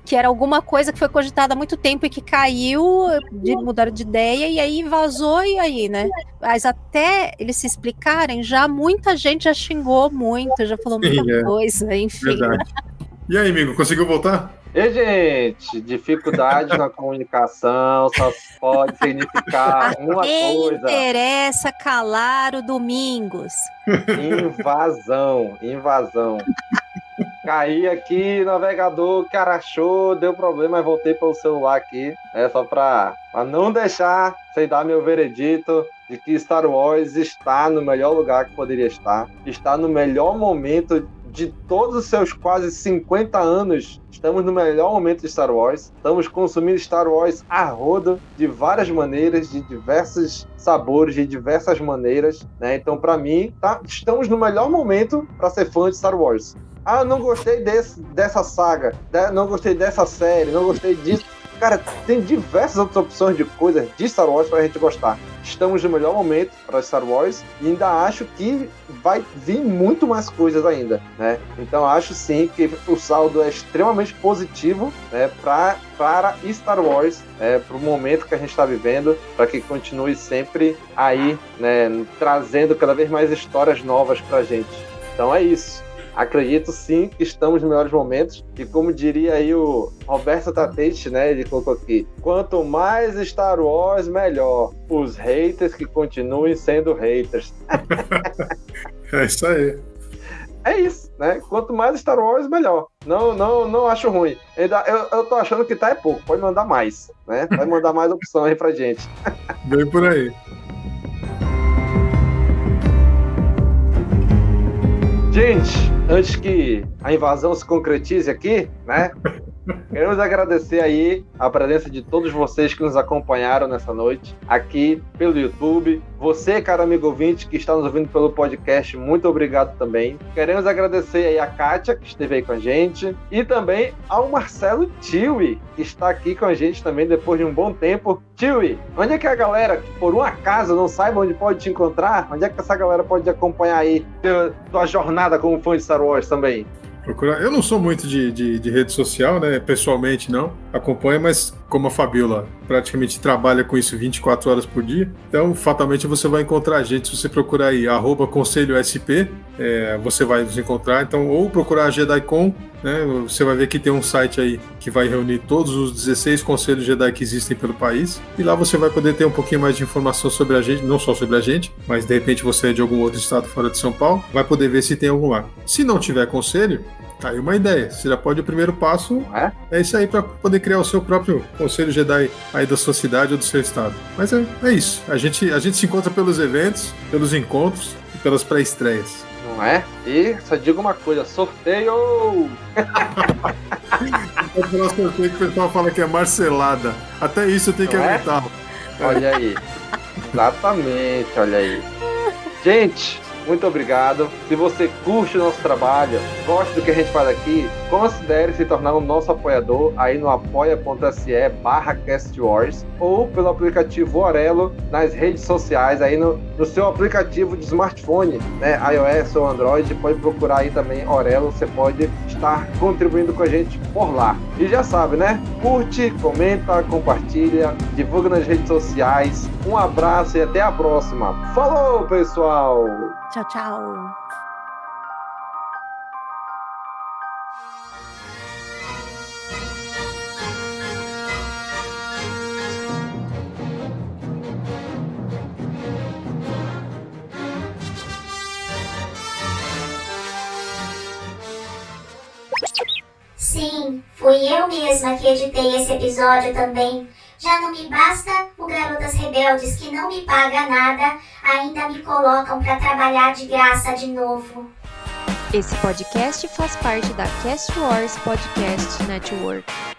Que era alguma coisa que foi cogitada há muito tempo e que caiu, de, mudaram de ideia e aí vazou e aí, né? Mas até eles se explicarem, já muita gente já xingou muito, já falou muita Sim, é. coisa, enfim. Verdade.
E aí, amigo, conseguiu voltar?
E, gente, dificuldade na comunicação só pode significar uma
Quem
coisa.
interessa calar o Domingos.
Invasão, invasão. Caí aqui, navegador, cara achou, deu problema, mas voltei para o celular aqui. É só para não deixar sem dar meu veredito de que Star Wars está no melhor lugar que poderia estar, está no melhor momento de todos os seus quase 50 anos, estamos no melhor momento de Star Wars. Estamos consumindo Star Wars a roda de várias maneiras, de diversos sabores, de diversas maneiras. Né? Então, para mim, tá, estamos no melhor momento para ser fã de Star Wars. Ah, não gostei desse, dessa saga, não gostei dessa série, não gostei disso. Cara, tem diversas outras opções de coisas de Star Wars pra gente gostar. Estamos no melhor momento para Star Wars e ainda acho que vai vir muito mais coisas ainda, né? Então acho sim que o saldo é extremamente positivo, né, pra, para Star Wars, é, para o momento que a gente está vivendo, para que continue sempre aí, né, trazendo cada vez mais histórias novas pra gente. Então é isso. Acredito sim que estamos nos melhores momentos. E como diria aí o Roberto Tatete, né? Ele colocou aqui: quanto mais Star Wars, melhor. Os haters que continuem sendo haters.
é isso aí.
é isso, né? Quanto mais Star Wars, melhor. Não, não, não acho ruim. Ainda, eu, eu tô achando que tá é pouco. Pode mandar mais, né? Vai mandar mais opção aí pra gente.
Bem por aí.
Gente, antes que a invasão se concretize aqui, né? Queremos agradecer aí a presença de todos vocês que nos acompanharam nessa noite aqui pelo YouTube. Você, cara amigo ouvinte, que está nos ouvindo pelo podcast, muito obrigado também. Queremos agradecer aí a Kátia, que esteve aí com a gente, e também ao Marcelo Tiwi, que está aqui com a gente também depois de um bom tempo. Tiwi, onde é que a galera, que por um acaso não saiba onde pode te encontrar, onde é que essa galera pode acompanhar aí tua jornada como fã de Star Wars também?
Procurar. Eu não sou muito de, de, de, rede social, né? Pessoalmente, não. Acompanho, mas como a Fabiola praticamente trabalha com isso 24 horas por dia, então fatalmente você vai encontrar a gente. Se você procurar aí, arroba Conselho SP, é, você vai nos encontrar. Então, ou procurar a JediCon, né? Você vai ver que tem um site aí que vai reunir todos os 16 conselhos Jedi que existem pelo país. E lá você vai poder ter um pouquinho mais de informação sobre a gente, não só sobre a gente, mas de repente você é de algum outro estado fora de São Paulo, vai poder ver se tem algum lá. Se não tiver conselho, Tá aí uma ideia. Você já pode o primeiro passo é, é isso aí para poder criar o seu próprio conselho Jedi aí da sua cidade ou do seu estado. Mas é, é isso. A gente, a gente se encontra pelos eventos, pelos encontros e pelas pré-estreias.
Não é? E só digo uma coisa: sorteio!
o nosso sorteio que o pessoal fala que é marcelada. Até isso eu tenho Não que é? aguentar.
Olha aí. Exatamente, olha aí. Gente, muito obrigado. Se você curte o nosso trabalho, gosta do que a gente faz aqui, considere se tornar um nosso apoiador aí no apoia.se barra castwars ou pelo aplicativo Orelo nas redes sociais aí no, no seu aplicativo de smartphone, né, iOS ou Android, pode procurar aí também Orelo, você pode estar contribuindo com a gente por lá. E já sabe, né? Curte, comenta, compartilha, divulga nas redes sociais. Um abraço e até a próxima. Falou, pessoal!
Tchau, tchau.
Sim, fui eu mesma que editei esse episódio também. Já não me basta o Garotas Rebeldes que não me paga nada, ainda me colocam para trabalhar de graça de novo.
Esse podcast faz parte da Cast Wars Podcast Network.